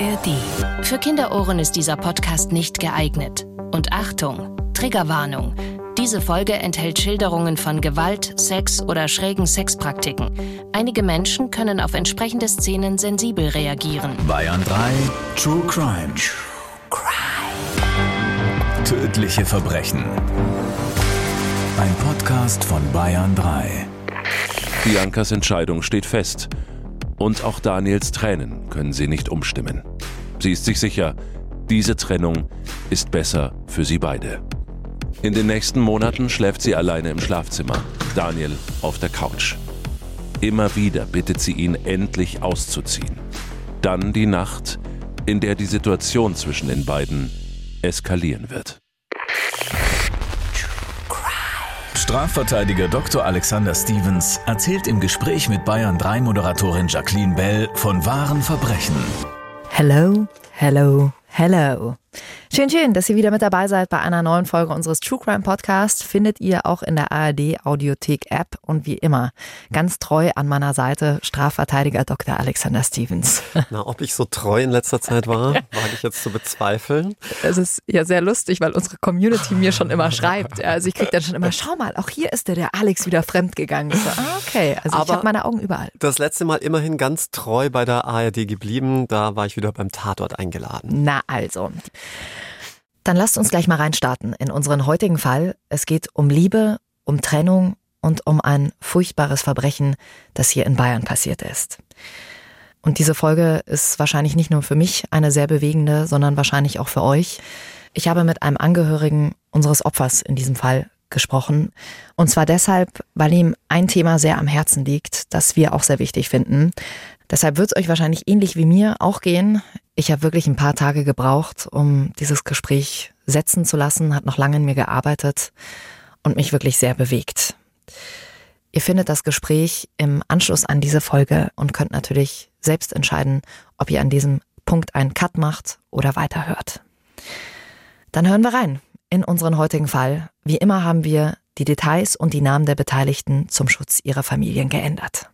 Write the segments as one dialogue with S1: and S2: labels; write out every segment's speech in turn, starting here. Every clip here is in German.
S1: ARD. Für Kinderohren ist dieser Podcast nicht geeignet. Und Achtung, Triggerwarnung. Diese Folge enthält Schilderungen von Gewalt, Sex oder schrägen Sexpraktiken. Einige Menschen können auf entsprechende Szenen sensibel reagieren.
S2: Bayern 3 True Crime. True Crime. Tödliche Verbrechen. Ein Podcast von Bayern 3.
S3: Biancas Entscheidung steht fest. Und auch Daniels Tränen können sie nicht umstimmen. Sie ist sich sicher, diese Trennung ist besser für sie beide. In den nächsten Monaten schläft sie alleine im Schlafzimmer, Daniel auf der Couch. Immer wieder bittet sie ihn, endlich auszuziehen. Dann die Nacht, in der die Situation zwischen den beiden eskalieren wird.
S2: Strafverteidiger Dr. Alexander Stevens erzählt im Gespräch mit Bayern 3 Moderatorin Jacqueline Bell von wahren Verbrechen.
S4: Hello, hello, hello. Schön, schön, dass ihr wieder mit dabei seid bei einer neuen Folge unseres True Crime Podcasts. Findet ihr auch in der ARD Audiothek App und wie immer ganz treu an meiner Seite Strafverteidiger Dr. Alexander Stevens.
S5: Na, ob ich so treu in letzter Zeit war, wage ich jetzt zu bezweifeln.
S4: Es ist ja sehr lustig, weil unsere Community mir schon immer schreibt. Also ich kriege dann schon immer, schau mal, auch hier ist der, der Alex wieder fremdgegangen. So, ah, okay, also Aber ich habe meine Augen überall.
S5: Das letzte Mal immerhin ganz treu bei der ARD geblieben. Da war ich wieder beim Tatort eingeladen.
S4: Na also. Dann lasst uns gleich mal reinstarten in unseren heutigen Fall. Es geht um Liebe, um Trennung und um ein furchtbares Verbrechen, das hier in Bayern passiert ist. Und diese Folge ist wahrscheinlich nicht nur für mich eine sehr bewegende, sondern wahrscheinlich auch für euch. Ich habe mit einem Angehörigen unseres Opfers in diesem Fall gesprochen. Und zwar deshalb, weil ihm ein Thema sehr am Herzen liegt, das wir auch sehr wichtig finden. Deshalb wird es euch wahrscheinlich ähnlich wie mir auch gehen. Ich habe wirklich ein paar Tage gebraucht, um dieses Gespräch setzen zu lassen, hat noch lange in mir gearbeitet und mich wirklich sehr bewegt. Ihr findet das Gespräch im Anschluss an diese Folge und könnt natürlich selbst entscheiden, ob ihr an diesem Punkt einen Cut macht oder weiterhört. Dann hören wir rein in unseren heutigen Fall. Wie immer haben wir die Details und die Namen der Beteiligten zum Schutz ihrer Familien geändert.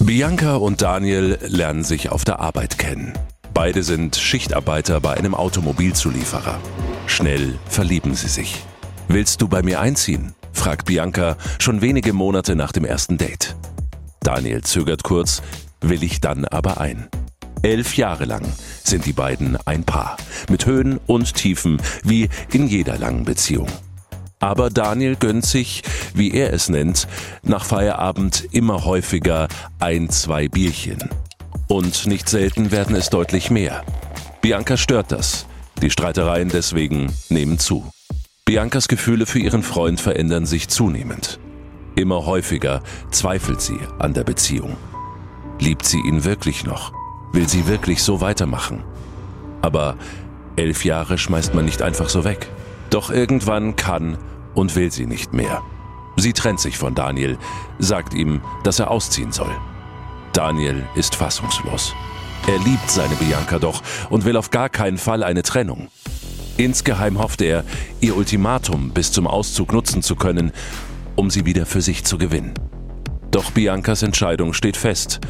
S3: Bianca und Daniel lernen sich auf der Arbeit kennen. Beide sind Schichtarbeiter bei einem Automobilzulieferer. Schnell verlieben sie sich. Willst du bei mir einziehen? fragt Bianca schon wenige Monate nach dem ersten Date. Daniel zögert kurz, will ich dann aber ein. Elf Jahre lang sind die beiden ein Paar, mit Höhen und Tiefen wie in jeder langen Beziehung. Aber Daniel gönnt sich, wie er es nennt, nach Feierabend immer häufiger ein, zwei Bierchen. Und nicht selten werden es deutlich mehr. Bianca stört das. Die Streitereien deswegen nehmen zu. Biancas Gefühle für ihren Freund verändern sich zunehmend. Immer häufiger zweifelt sie an der Beziehung. Liebt sie ihn wirklich noch? Will sie wirklich so weitermachen? Aber elf Jahre schmeißt man nicht einfach so weg. Doch irgendwann kann und will sie nicht mehr. Sie trennt sich von Daniel, sagt ihm, dass er ausziehen soll. Daniel ist fassungslos. Er liebt seine Bianca doch und will auf gar keinen Fall eine Trennung. Insgeheim hofft er, ihr Ultimatum bis zum Auszug nutzen zu können, um sie wieder für sich zu gewinnen. Doch Biancas Entscheidung steht fest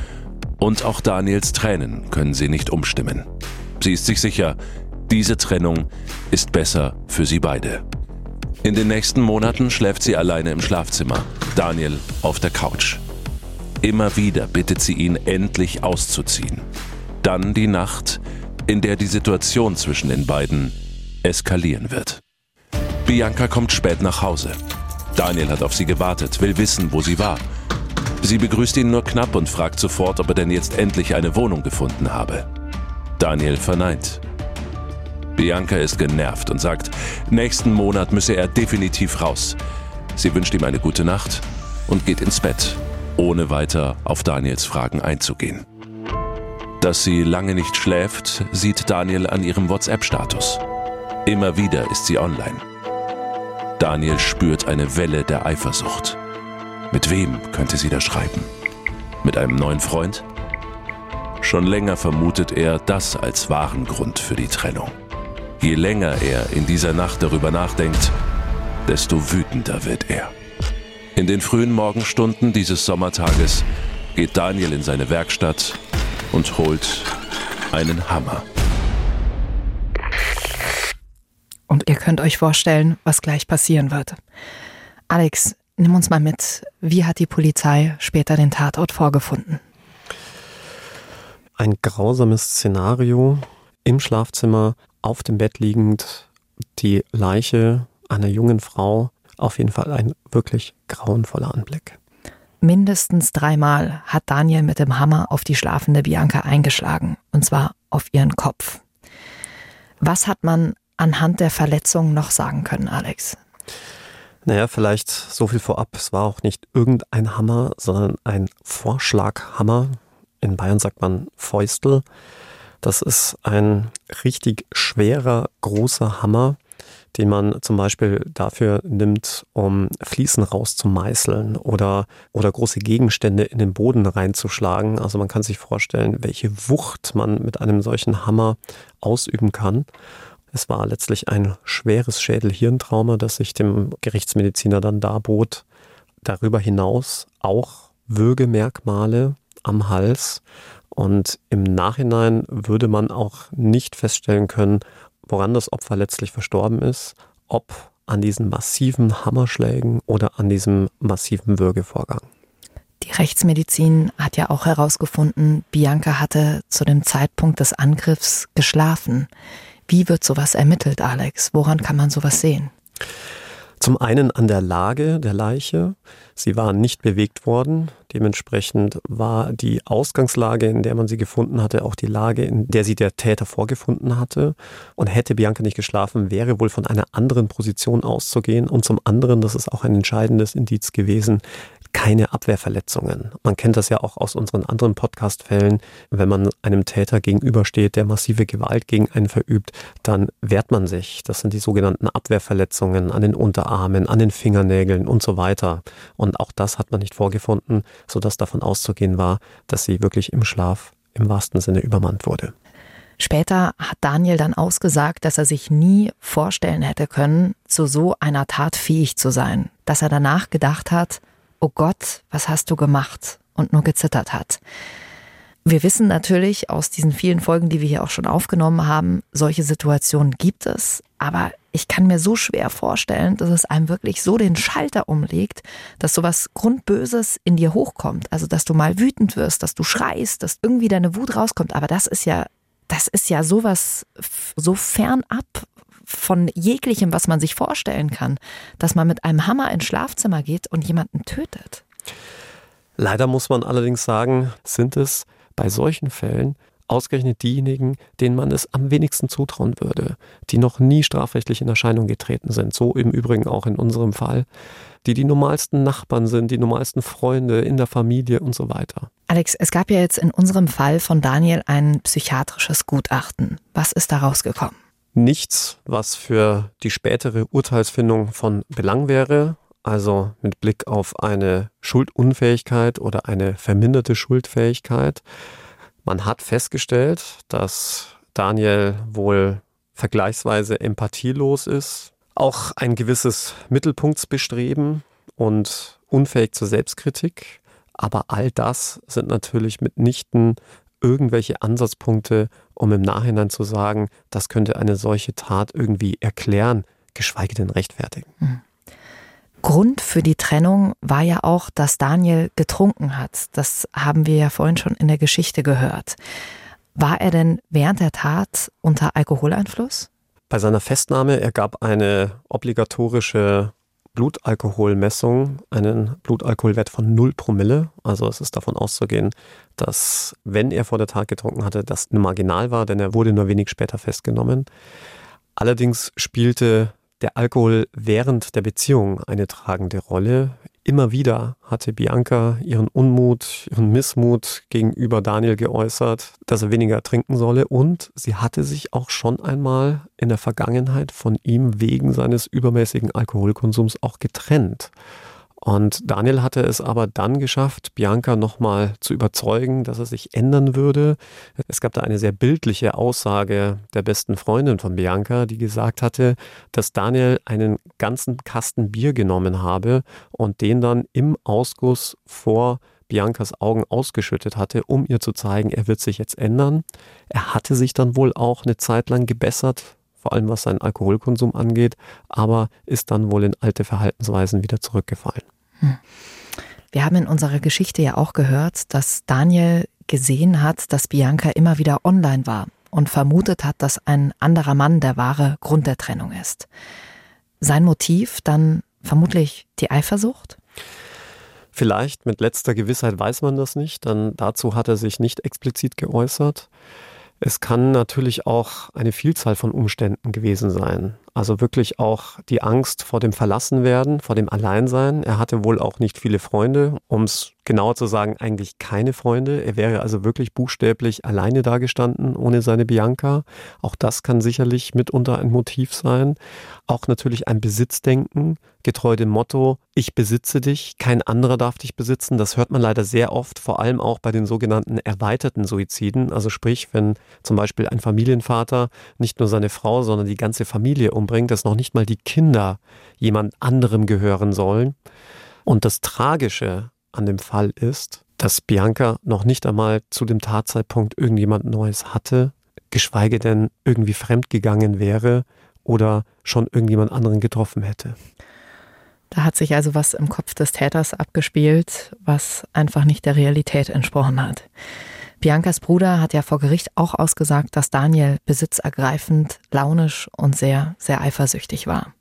S3: und auch Daniels Tränen können sie nicht umstimmen. Sie ist sich sicher, diese Trennung ist besser für sie beide. In den nächsten Monaten schläft sie alleine im Schlafzimmer, Daniel auf der Couch. Immer wieder bittet sie ihn, endlich auszuziehen. Dann die Nacht, in der die Situation zwischen den beiden eskalieren wird. Bianca kommt spät nach Hause. Daniel hat auf sie gewartet, will wissen, wo sie war. Sie begrüßt ihn nur knapp und fragt sofort, ob er denn jetzt endlich eine Wohnung gefunden habe. Daniel verneint. Bianca ist genervt und sagt, nächsten Monat müsse er definitiv raus. Sie wünscht ihm eine gute Nacht und geht ins Bett ohne weiter auf Daniels Fragen einzugehen. Dass sie lange nicht schläft, sieht Daniel an ihrem WhatsApp-Status. Immer wieder ist sie online. Daniel spürt eine Welle der Eifersucht. Mit wem könnte sie da schreiben? Mit einem neuen Freund? Schon länger vermutet er das als wahren Grund für die Trennung. Je länger er in dieser Nacht darüber nachdenkt, desto wütender wird er. In den frühen Morgenstunden dieses Sommertages geht Daniel in seine Werkstatt und holt einen Hammer.
S4: Und ihr könnt euch vorstellen, was gleich passieren wird. Alex, nimm uns mal mit. Wie hat die Polizei später den Tatort vorgefunden?
S5: Ein grausames Szenario. Im Schlafzimmer, auf dem Bett liegend, die Leiche einer jungen Frau. Auf jeden Fall ein wirklich grauenvoller Anblick.
S4: Mindestens dreimal hat Daniel mit dem Hammer auf die schlafende Bianca eingeschlagen, und zwar auf ihren Kopf. Was hat man anhand der Verletzungen noch sagen können, Alex?
S5: Naja, vielleicht so viel vorab. Es war auch nicht irgendein Hammer, sondern ein Vorschlaghammer. In Bayern sagt man Fäustel. Das ist ein richtig schwerer, großer Hammer, den man zum Beispiel dafür nimmt, um Fliesen rauszumeißeln oder, oder große Gegenstände in den Boden reinzuschlagen. Also man kann sich vorstellen, welche Wucht man mit einem solchen Hammer ausüben kann. Es war letztlich ein schweres Schädel-Hirntrauma, das sich dem Gerichtsmediziner dann darbot. Darüber hinaus auch Würgemerkmale am Hals. Und im Nachhinein würde man auch nicht feststellen können, woran das Opfer letztlich verstorben ist, ob an diesen massiven Hammerschlägen oder an diesem massiven Würgevorgang.
S4: Die Rechtsmedizin hat ja auch herausgefunden, Bianca hatte zu dem Zeitpunkt des Angriffs geschlafen. Wie wird sowas ermittelt, Alex? Woran kann man sowas sehen?
S5: Zum einen an der Lage der Leiche. Sie war nicht bewegt worden. Dementsprechend war die Ausgangslage, in der man sie gefunden hatte, auch die Lage, in der sie der Täter vorgefunden hatte. Und hätte Bianca nicht geschlafen, wäre wohl von einer anderen Position auszugehen. Und zum anderen, das ist auch ein entscheidendes Indiz gewesen, keine Abwehrverletzungen. Man kennt das ja auch aus unseren anderen Podcast-Fällen. Wenn man einem Täter gegenübersteht, der massive Gewalt gegen einen verübt, dann wehrt man sich. Das sind die sogenannten Abwehrverletzungen an den Unterarmen, an den Fingernägeln und so weiter. Und auch das hat man nicht vorgefunden, sodass davon auszugehen war, dass sie wirklich im Schlaf im wahrsten Sinne übermannt wurde.
S4: Später hat Daniel dann ausgesagt, dass er sich nie vorstellen hätte können, zu so einer Tat fähig zu sein. Dass er danach gedacht hat, oh Gott, was hast du gemacht? und nur gezittert hat. Wir wissen natürlich aus diesen vielen Folgen, die wir hier auch schon aufgenommen haben, solche Situationen gibt es, aber ich kann mir so schwer vorstellen, dass es einem wirklich so den Schalter umlegt, dass sowas Grundböses in dir hochkommt. Also, dass du mal wütend wirst, dass du schreist, dass irgendwie deine Wut rauskommt. Aber das ist ja, das ist ja sowas so fernab von jeglichem, was man sich vorstellen kann, dass man mit einem Hammer ins Schlafzimmer geht und jemanden tötet.
S5: Leider muss man allerdings sagen, sind es bei solchen Fällen ausgerechnet diejenigen, denen man es am wenigsten zutrauen würde, die noch nie strafrechtlich in Erscheinung getreten sind, so im Übrigen auch in unserem Fall, die die normalsten Nachbarn sind, die normalsten Freunde in der Familie und so weiter.
S4: Alex, es gab ja jetzt in unserem Fall von Daniel ein psychiatrisches Gutachten. Was ist da rausgekommen?
S5: Nichts, was für die spätere Urteilsfindung von Belang wäre. Also mit Blick auf eine Schuldunfähigkeit oder eine verminderte Schuldfähigkeit. Man hat festgestellt, dass Daniel wohl vergleichsweise empathielos ist, auch ein gewisses Mittelpunktsbestreben und unfähig zur Selbstkritik. Aber all das sind natürlich mitnichten irgendwelche Ansatzpunkte, um im Nachhinein zu sagen, das könnte eine solche Tat irgendwie erklären, geschweige denn rechtfertigen. Mhm.
S4: Grund für die Trennung war ja auch, dass Daniel getrunken hat. Das haben wir ja vorhin schon in der Geschichte gehört. War er denn während der Tat unter Alkoholeinfluss?
S5: Bei seiner Festnahme, er gab eine obligatorische Blutalkoholmessung einen Blutalkoholwert von 0 Promille. Also es ist davon auszugehen, dass wenn er vor der Tat getrunken hatte, das marginal war, denn er wurde nur wenig später festgenommen. Allerdings spielte der Alkohol während der Beziehung eine tragende Rolle. Immer wieder hatte Bianca ihren Unmut, ihren Missmut gegenüber Daniel geäußert, dass er weniger trinken solle und sie hatte sich auch schon einmal in der Vergangenheit von ihm wegen seines übermäßigen Alkoholkonsums auch getrennt. Und Daniel hatte es aber dann geschafft, Bianca nochmal zu überzeugen, dass er sich ändern würde. Es gab da eine sehr bildliche Aussage der besten Freundin von Bianca, die gesagt hatte, dass Daniel einen ganzen Kasten Bier genommen habe und den dann im Ausguss vor Biancas Augen ausgeschüttet hatte, um ihr zu zeigen, er wird sich jetzt ändern. Er hatte sich dann wohl auch eine Zeit lang gebessert, vor allem was seinen Alkoholkonsum angeht, aber ist dann wohl in alte Verhaltensweisen wieder zurückgefallen. Hm.
S4: Wir haben in unserer Geschichte ja auch gehört, dass Daniel gesehen hat, dass Bianca immer wieder online war und vermutet hat, dass ein anderer Mann der wahre Grund der Trennung ist. Sein Motiv dann vermutlich die Eifersucht?
S5: Vielleicht, mit letzter Gewissheit weiß man das nicht, dann dazu hat er sich nicht explizit geäußert. Es kann natürlich auch eine Vielzahl von Umständen gewesen sein. Also wirklich auch die Angst vor dem Verlassenwerden, vor dem Alleinsein. Er hatte wohl auch nicht viele Freunde, um es genauer zu sagen, eigentlich keine Freunde. Er wäre also wirklich buchstäblich alleine dagestanden, ohne seine Bianca. Auch das kann sicherlich mitunter ein Motiv sein. Auch natürlich ein Besitzdenken, getreu dem Motto, ich besitze dich, kein anderer darf dich besitzen. Das hört man leider sehr oft, vor allem auch bei den sogenannten erweiterten Suiziden. Also sprich, wenn zum Beispiel ein Familienvater nicht nur seine Frau, sondern die ganze Familie umbringt, dass noch nicht mal die Kinder jemand anderem gehören sollen. Und das Tragische an dem Fall ist, dass Bianca noch nicht einmal zu dem Tatzeitpunkt irgendjemand Neues hatte, geschweige denn irgendwie fremdgegangen wäre oder schon irgendjemand anderen getroffen hätte.
S4: Da hat sich also was im Kopf des Täters abgespielt, was einfach nicht der Realität entsprochen hat. Biancas Bruder hat ja vor Gericht auch ausgesagt, dass Daniel besitzergreifend, launisch und sehr, sehr eifersüchtig war.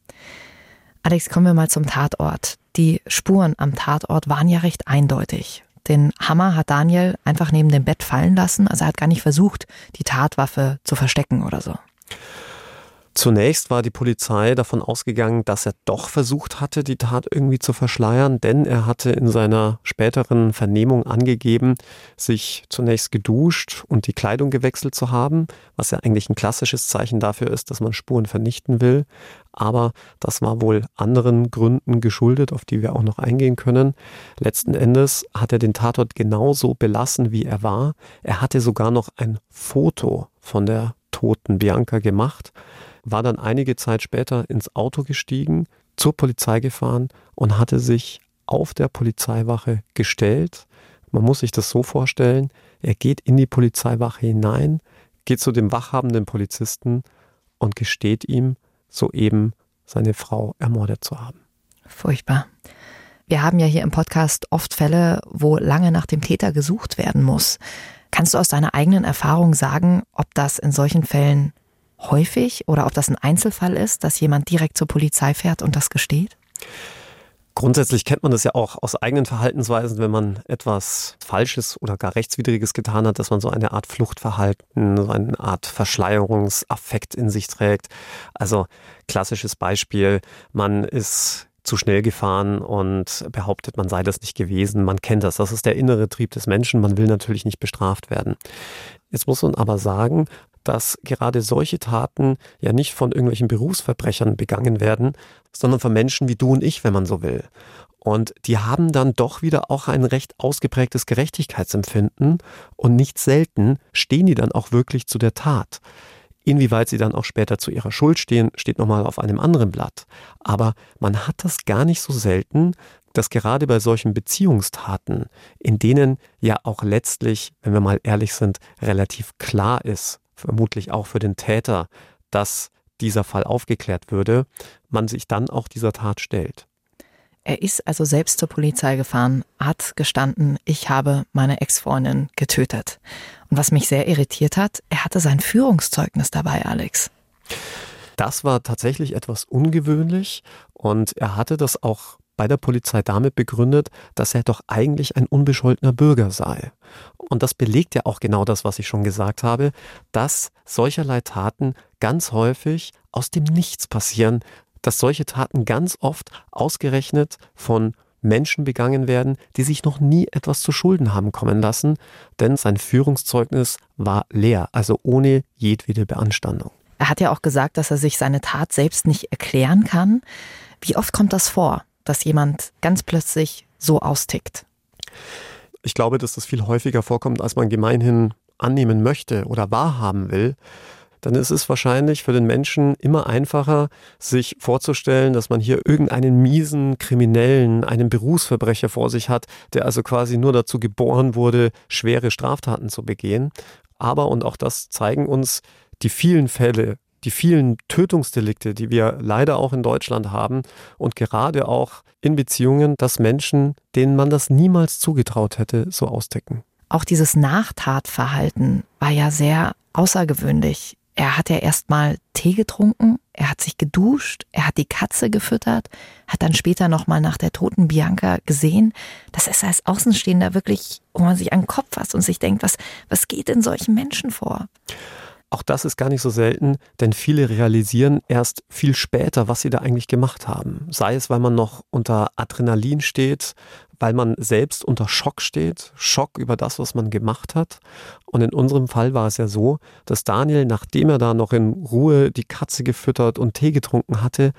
S4: Alex, kommen wir mal zum Tatort. Die Spuren am Tatort waren ja recht eindeutig. Den Hammer hat Daniel einfach neben dem Bett fallen lassen, also er hat gar nicht versucht, die Tatwaffe zu verstecken oder so.
S5: Zunächst war die Polizei davon ausgegangen, dass er doch versucht hatte, die Tat irgendwie zu verschleiern, denn er hatte in seiner späteren Vernehmung angegeben, sich zunächst geduscht und die Kleidung gewechselt zu haben, was ja eigentlich ein klassisches Zeichen dafür ist, dass man Spuren vernichten will. Aber das war wohl anderen Gründen geschuldet, auf die wir auch noch eingehen können. Letzten Endes hat er den Tatort genauso belassen, wie er war. Er hatte sogar noch ein Foto von der toten Bianca gemacht war dann einige Zeit später ins Auto gestiegen, zur Polizei gefahren und hatte sich auf der Polizeiwache gestellt. Man muss sich das so vorstellen, er geht in die Polizeiwache hinein, geht zu dem wachhabenden Polizisten und gesteht ihm, soeben seine Frau ermordet zu haben.
S4: Furchtbar. Wir haben ja hier im Podcast oft Fälle, wo lange nach dem Täter gesucht werden muss. Kannst du aus deiner eigenen Erfahrung sagen, ob das in solchen Fällen häufig oder ob das ein Einzelfall ist, dass jemand direkt zur Polizei fährt und das gesteht?
S5: Grundsätzlich kennt man das ja auch aus eigenen Verhaltensweisen, wenn man etwas Falsches oder gar Rechtswidriges getan hat, dass man so eine Art Fluchtverhalten, so eine Art Verschleierungsaffekt in sich trägt. Also klassisches Beispiel, man ist zu schnell gefahren und behauptet, man sei das nicht gewesen. Man kennt das. Das ist der innere Trieb des Menschen. Man will natürlich nicht bestraft werden. Jetzt muss man aber sagen, dass gerade solche Taten ja nicht von irgendwelchen Berufsverbrechern begangen werden, sondern von Menschen wie du und ich, wenn man so will. Und die haben dann doch wieder auch ein recht ausgeprägtes Gerechtigkeitsempfinden und nicht selten stehen die dann auch wirklich zu der Tat. Inwieweit sie dann auch später zu ihrer Schuld stehen, steht nochmal auf einem anderen Blatt. Aber man hat das gar nicht so selten, dass gerade bei solchen Beziehungstaten, in denen ja auch letztlich, wenn wir mal ehrlich sind, relativ klar ist, vermutlich auch für den Täter, dass dieser Fall aufgeklärt würde, man sich dann auch dieser Tat stellt.
S4: Er ist also selbst zur Polizei gefahren, hat gestanden, ich habe meine Ex-Freundin getötet. Und was mich sehr irritiert hat, er hatte sein Führungszeugnis dabei, Alex.
S5: Das war tatsächlich etwas ungewöhnlich und er hatte das auch bei der Polizei damit begründet, dass er doch eigentlich ein unbescholtener Bürger sei. Und das belegt ja auch genau das, was ich schon gesagt habe, dass solcherlei Taten ganz häufig aus dem Nichts passieren, dass solche Taten ganz oft ausgerechnet von Menschen begangen werden, die sich noch nie etwas zu Schulden haben kommen lassen, denn sein Führungszeugnis war leer, also ohne jedwede Beanstandung.
S4: Er hat ja auch gesagt, dass er sich seine Tat selbst nicht erklären kann. Wie oft kommt das vor? Dass jemand ganz plötzlich so austickt?
S5: Ich glaube, dass das viel häufiger vorkommt, als man gemeinhin annehmen möchte oder wahrhaben will. dann ist es wahrscheinlich für den Menschen immer einfacher, sich vorzustellen, dass man hier irgendeinen miesen Kriminellen, einen Berufsverbrecher vor sich hat, der also quasi nur dazu geboren wurde, schwere Straftaten zu begehen. Aber, und auch das zeigen uns die vielen Fälle, die vielen Tötungsdelikte, die wir leider auch in Deutschland haben und gerade auch in Beziehungen, dass Menschen, denen man das niemals zugetraut hätte, so ausdecken.
S4: Auch dieses Nachtatverhalten war ja sehr außergewöhnlich. Er hat ja erstmal Tee getrunken, er hat sich geduscht, er hat die Katze gefüttert, hat dann später nochmal nach der toten Bianca gesehen. Das ist als Außenstehender wirklich, wo man sich an den Kopf fasst und sich denkt, was, was geht in solchen Menschen vor?
S5: Auch das ist gar nicht so selten, denn viele realisieren erst viel später, was sie da eigentlich gemacht haben. Sei es, weil man noch unter Adrenalin steht, weil man selbst unter Schock steht, Schock über das, was man gemacht hat. Und in unserem Fall war es ja so, dass Daniel, nachdem er da noch in Ruhe die Katze gefüttert und Tee getrunken hatte,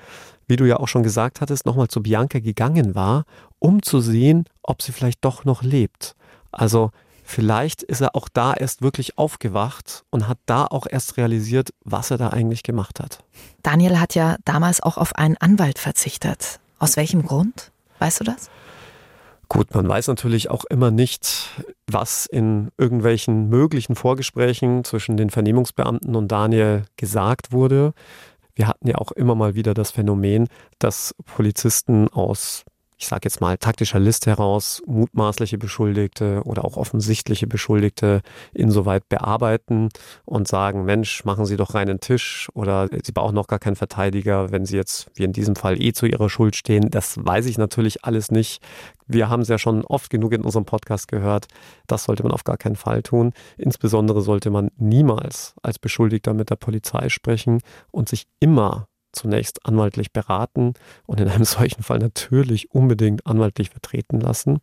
S5: wie du ja auch schon gesagt hattest, nochmal zu Bianca gegangen war, um zu sehen, ob sie vielleicht doch noch lebt. Also Vielleicht ist er auch da erst wirklich aufgewacht und hat da auch erst realisiert, was er da eigentlich gemacht hat.
S4: Daniel hat ja damals auch auf einen Anwalt verzichtet. Aus welchem Grund? Weißt du das?
S5: Gut, man weiß natürlich auch immer nicht, was in irgendwelchen möglichen Vorgesprächen zwischen den Vernehmungsbeamten und Daniel gesagt wurde. Wir hatten ja auch immer mal wieder das Phänomen, dass Polizisten aus ich sage jetzt mal, taktischer Liste heraus mutmaßliche Beschuldigte oder auch offensichtliche Beschuldigte insoweit bearbeiten und sagen, Mensch, machen Sie doch reinen Tisch oder Sie brauchen noch gar keinen Verteidiger, wenn Sie jetzt, wie in diesem Fall, eh zu Ihrer Schuld stehen. Das weiß ich natürlich alles nicht. Wir haben es ja schon oft genug in unserem Podcast gehört. Das sollte man auf gar keinen Fall tun. Insbesondere sollte man niemals als Beschuldigter mit der Polizei sprechen und sich immer zunächst anwaltlich beraten und in einem solchen Fall natürlich unbedingt anwaltlich vertreten lassen.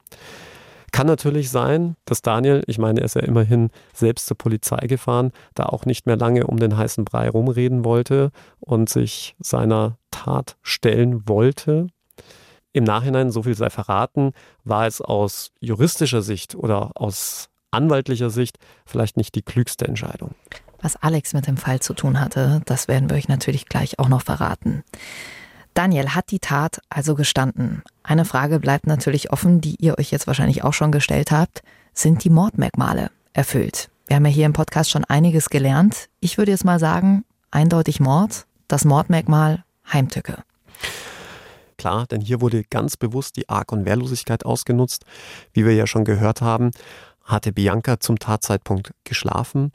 S5: Kann natürlich sein, dass Daniel, ich meine, er ist ja immerhin selbst zur Polizei gefahren, da auch nicht mehr lange um den heißen Brei rumreden wollte und sich seiner Tat stellen wollte. Im Nachhinein, so viel sei verraten, war es aus juristischer Sicht oder aus anwaltlicher Sicht vielleicht nicht die klügste Entscheidung.
S4: Was Alex mit dem Fall zu tun hatte, das werden wir euch natürlich gleich auch noch verraten. Daniel hat die Tat also gestanden. Eine Frage bleibt natürlich offen, die ihr euch jetzt wahrscheinlich auch schon gestellt habt. Sind die Mordmerkmale erfüllt? Wir haben ja hier im Podcast schon einiges gelernt. Ich würde jetzt mal sagen, eindeutig Mord, das Mordmerkmal Heimtücke.
S5: Klar, denn hier wurde ganz bewusst die Arg- und Wehrlosigkeit ausgenutzt. Wie wir ja schon gehört haben, hatte Bianca zum Tatzeitpunkt geschlafen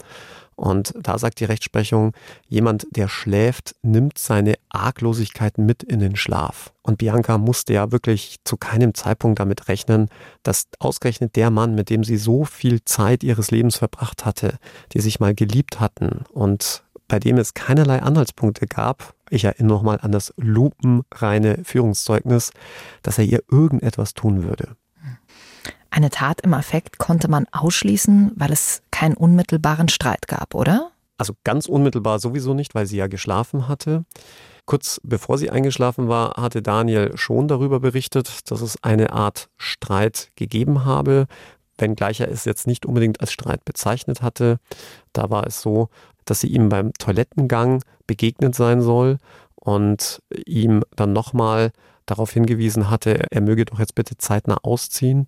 S5: und da sagt die Rechtsprechung, jemand, der schläft, nimmt seine Arglosigkeit mit in den Schlaf. Und Bianca musste ja wirklich zu keinem Zeitpunkt damit rechnen, dass ausgerechnet der Mann, mit dem sie so viel Zeit ihres Lebens verbracht hatte, die sich mal geliebt hatten und bei dem es keinerlei Anhaltspunkte gab, ich erinnere nochmal an das lupenreine Führungszeugnis, dass er ihr irgendetwas tun würde.
S4: Eine Tat im Affekt konnte man ausschließen, weil es keinen unmittelbaren Streit gab, oder?
S5: Also ganz unmittelbar sowieso nicht, weil sie ja geschlafen hatte. Kurz bevor sie eingeschlafen war, hatte Daniel schon darüber berichtet, dass es eine Art Streit gegeben habe, wenngleich er es jetzt nicht unbedingt als Streit bezeichnet hatte. Da war es so, dass sie ihm beim Toilettengang begegnet sein soll und ihm dann nochmal darauf hingewiesen hatte, er möge doch jetzt bitte zeitnah ausziehen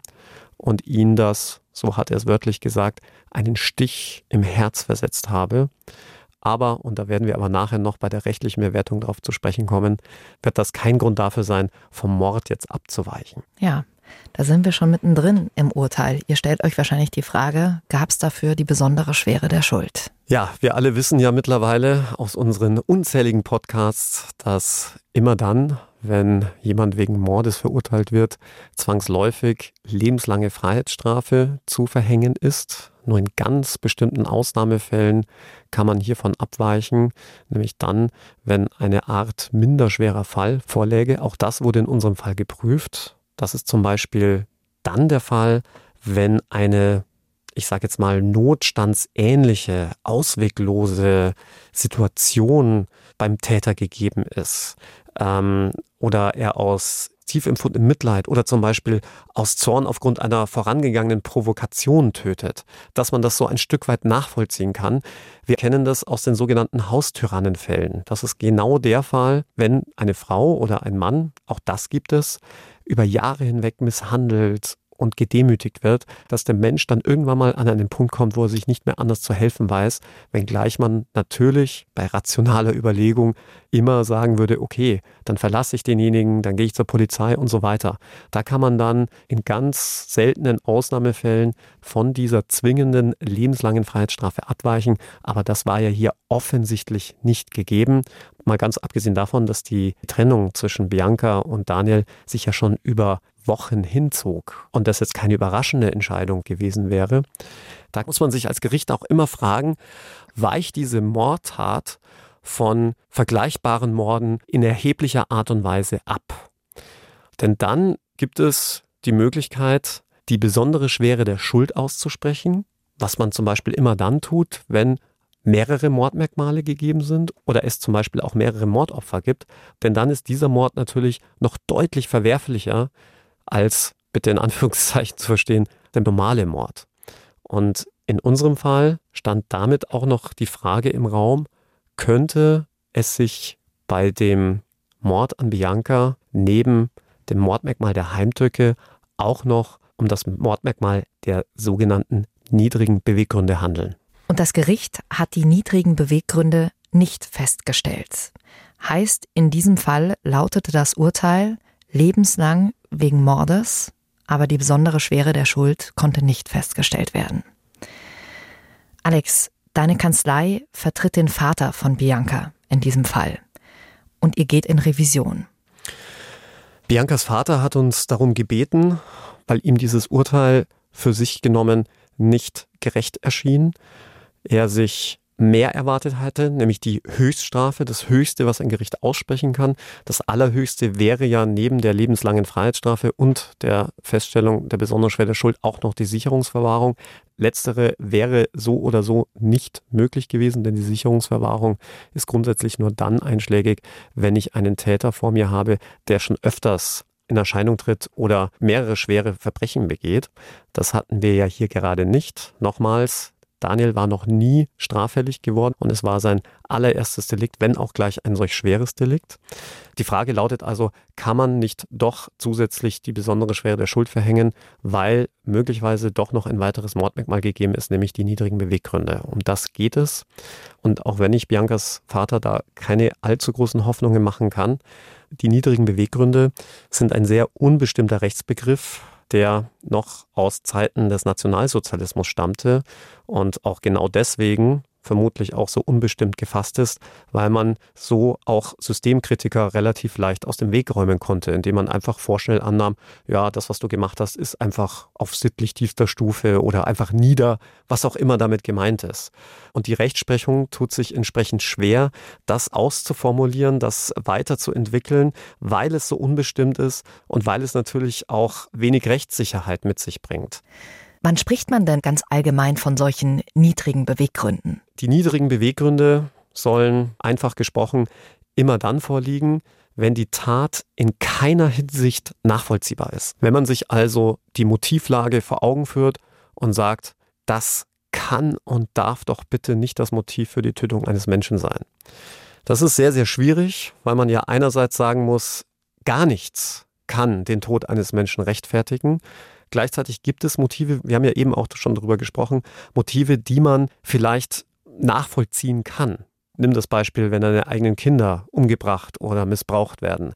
S5: und ihn das, so hat er es wörtlich gesagt, einen Stich im Herz versetzt habe. Aber, und da werden wir aber nachher noch bei der rechtlichen Bewertung darauf zu sprechen kommen, wird das kein Grund dafür sein, vom Mord jetzt abzuweichen.
S4: Ja, da sind wir schon mittendrin im Urteil. Ihr stellt euch wahrscheinlich die Frage, gab es dafür die besondere Schwere der Schuld?
S5: Ja, wir alle wissen ja mittlerweile aus unseren unzähligen Podcasts, dass immer dann, wenn jemand wegen Mordes verurteilt wird, zwangsläufig lebenslange Freiheitsstrafe zu verhängen ist. Nur in ganz bestimmten Ausnahmefällen kann man hiervon abweichen, nämlich dann, wenn eine Art minderschwerer Fall vorläge. Auch das wurde in unserem Fall geprüft. Das ist zum Beispiel dann der Fall, wenn eine ich sage jetzt mal, notstandsähnliche, ausweglose Situation beim Täter gegeben ist ähm, oder er aus tief empfundenem Mitleid oder zum Beispiel aus Zorn aufgrund einer vorangegangenen Provokation tötet, dass man das so ein Stück weit nachvollziehen kann. Wir kennen das aus den sogenannten Haustyrannenfällen. Das ist genau der Fall, wenn eine Frau oder ein Mann, auch das gibt es, über Jahre hinweg misshandelt und gedemütigt wird, dass der Mensch dann irgendwann mal an einen Punkt kommt, wo er sich nicht mehr anders zu helfen weiß, wenngleich man natürlich bei rationaler Überlegung immer sagen würde, okay, dann verlasse ich denjenigen, dann gehe ich zur Polizei und so weiter. Da kann man dann in ganz seltenen Ausnahmefällen von dieser zwingenden lebenslangen Freiheitsstrafe abweichen, aber das war ja hier offensichtlich nicht gegeben. Mal ganz abgesehen davon, dass die Trennung zwischen Bianca und Daniel sich ja schon über Wochen hinzog und das jetzt keine überraschende Entscheidung gewesen wäre, da muss man sich als Gericht auch immer fragen, weicht diese Mordtat von vergleichbaren Morden in erheblicher Art und Weise ab? Denn dann gibt es die Möglichkeit, die besondere Schwere der Schuld auszusprechen, was man zum Beispiel immer dann tut, wenn mehrere Mordmerkmale gegeben sind oder es zum Beispiel auch mehrere Mordopfer gibt, denn dann ist dieser Mord natürlich noch deutlich verwerflicher als, bitte in Anführungszeichen zu verstehen, der normale Mord. Und in unserem Fall stand damit auch noch die Frage im Raum, könnte es sich bei dem Mord an Bianca neben dem Mordmerkmal der Heimtücke auch noch um das Mordmerkmal der sogenannten niedrigen Beweggründe handeln.
S4: Und das Gericht hat die niedrigen Beweggründe nicht festgestellt. Heißt, in diesem Fall lautete das Urteil lebenslang wegen Mordes, aber die besondere Schwere der Schuld konnte nicht festgestellt werden. Alex, deine Kanzlei vertritt den Vater von Bianca in diesem Fall und ihr geht in Revision.
S5: Biancas Vater hat uns darum gebeten, weil ihm dieses Urteil für sich genommen nicht gerecht erschien, er sich mehr erwartet hatte, nämlich die Höchststrafe, das Höchste, was ein Gericht aussprechen kann. Das Allerhöchste wäre ja neben der lebenslangen Freiheitsstrafe und der Feststellung der besonderen schweren Schuld auch noch die Sicherungsverwahrung. Letztere wäre so oder so nicht möglich gewesen, denn die Sicherungsverwahrung ist grundsätzlich nur dann einschlägig, wenn ich einen Täter vor mir habe, der schon öfters in Erscheinung tritt oder mehrere schwere Verbrechen begeht. Das hatten wir ja hier gerade nicht. Nochmals, Daniel war noch nie straffällig geworden und es war sein allererstes Delikt, wenn auch gleich ein solch schweres Delikt. Die Frage lautet also, kann man nicht doch zusätzlich die besondere Schwere der Schuld verhängen, weil möglicherweise doch noch ein weiteres Mordmerkmal gegeben ist, nämlich die niedrigen Beweggründe. Um das geht es. Und auch wenn ich Biancas Vater da keine allzu großen Hoffnungen machen kann, die niedrigen Beweggründe sind ein sehr unbestimmter Rechtsbegriff, der noch aus Zeiten des Nationalsozialismus stammte. Und auch genau deswegen vermutlich auch so unbestimmt gefasst ist, weil man so auch Systemkritiker relativ leicht aus dem Weg räumen konnte, indem man einfach vorschnell annahm, ja, das, was du gemacht hast, ist einfach auf sittlich tiefster Stufe oder einfach nieder, was auch immer damit gemeint ist. Und die Rechtsprechung tut sich entsprechend schwer, das auszuformulieren, das weiterzuentwickeln, weil es so unbestimmt ist und weil es natürlich auch wenig Rechtssicherheit mit sich bringt.
S4: Wann spricht man denn ganz allgemein von solchen niedrigen Beweggründen?
S5: Die niedrigen Beweggründe sollen einfach gesprochen immer dann vorliegen, wenn die Tat in keiner Hinsicht nachvollziehbar ist. Wenn man sich also die Motivlage vor Augen führt und sagt, das kann und darf doch bitte nicht das Motiv für die Tötung eines Menschen sein. Das ist sehr, sehr schwierig, weil man ja einerseits sagen muss, gar nichts kann den Tod eines Menschen rechtfertigen. Gleichzeitig gibt es Motive, wir haben ja eben auch schon darüber gesprochen, Motive, die man vielleicht nachvollziehen kann. Nimm das Beispiel, wenn deine eigenen Kinder umgebracht oder missbraucht werden,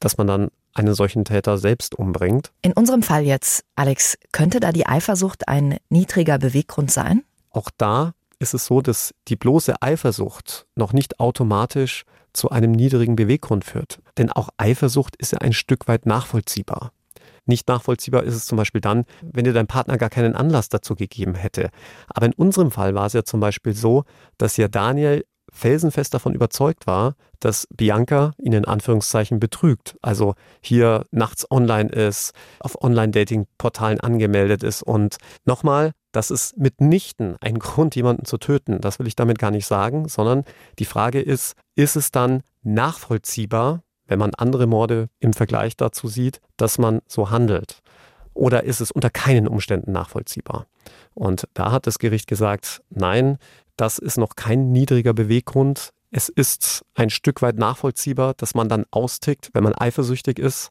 S5: dass man dann einen solchen Täter selbst umbringt.
S4: In unserem Fall jetzt, Alex, könnte da die Eifersucht ein niedriger Beweggrund sein?
S5: Auch da ist es so, dass die bloße Eifersucht noch nicht automatisch zu einem niedrigen Beweggrund führt. Denn auch Eifersucht ist ja ein Stück weit nachvollziehbar. Nicht nachvollziehbar ist es zum Beispiel dann, wenn dir dein Partner gar keinen Anlass dazu gegeben hätte. Aber in unserem Fall war es ja zum Beispiel so, dass ja Daniel felsenfest davon überzeugt war, dass Bianca ihn in Anführungszeichen betrügt. Also hier nachts online ist, auf Online-Dating-Portalen angemeldet ist. Und nochmal, das ist mitnichten ein Grund, jemanden zu töten. Das will ich damit gar nicht sagen, sondern die Frage ist, ist es dann nachvollziehbar, wenn man andere Morde im Vergleich dazu sieht, dass man so handelt? Oder ist es unter keinen Umständen nachvollziehbar? Und da hat das Gericht gesagt, nein, das ist noch kein niedriger Beweggrund. Es ist ein Stück weit nachvollziehbar, dass man dann austickt, wenn man eifersüchtig ist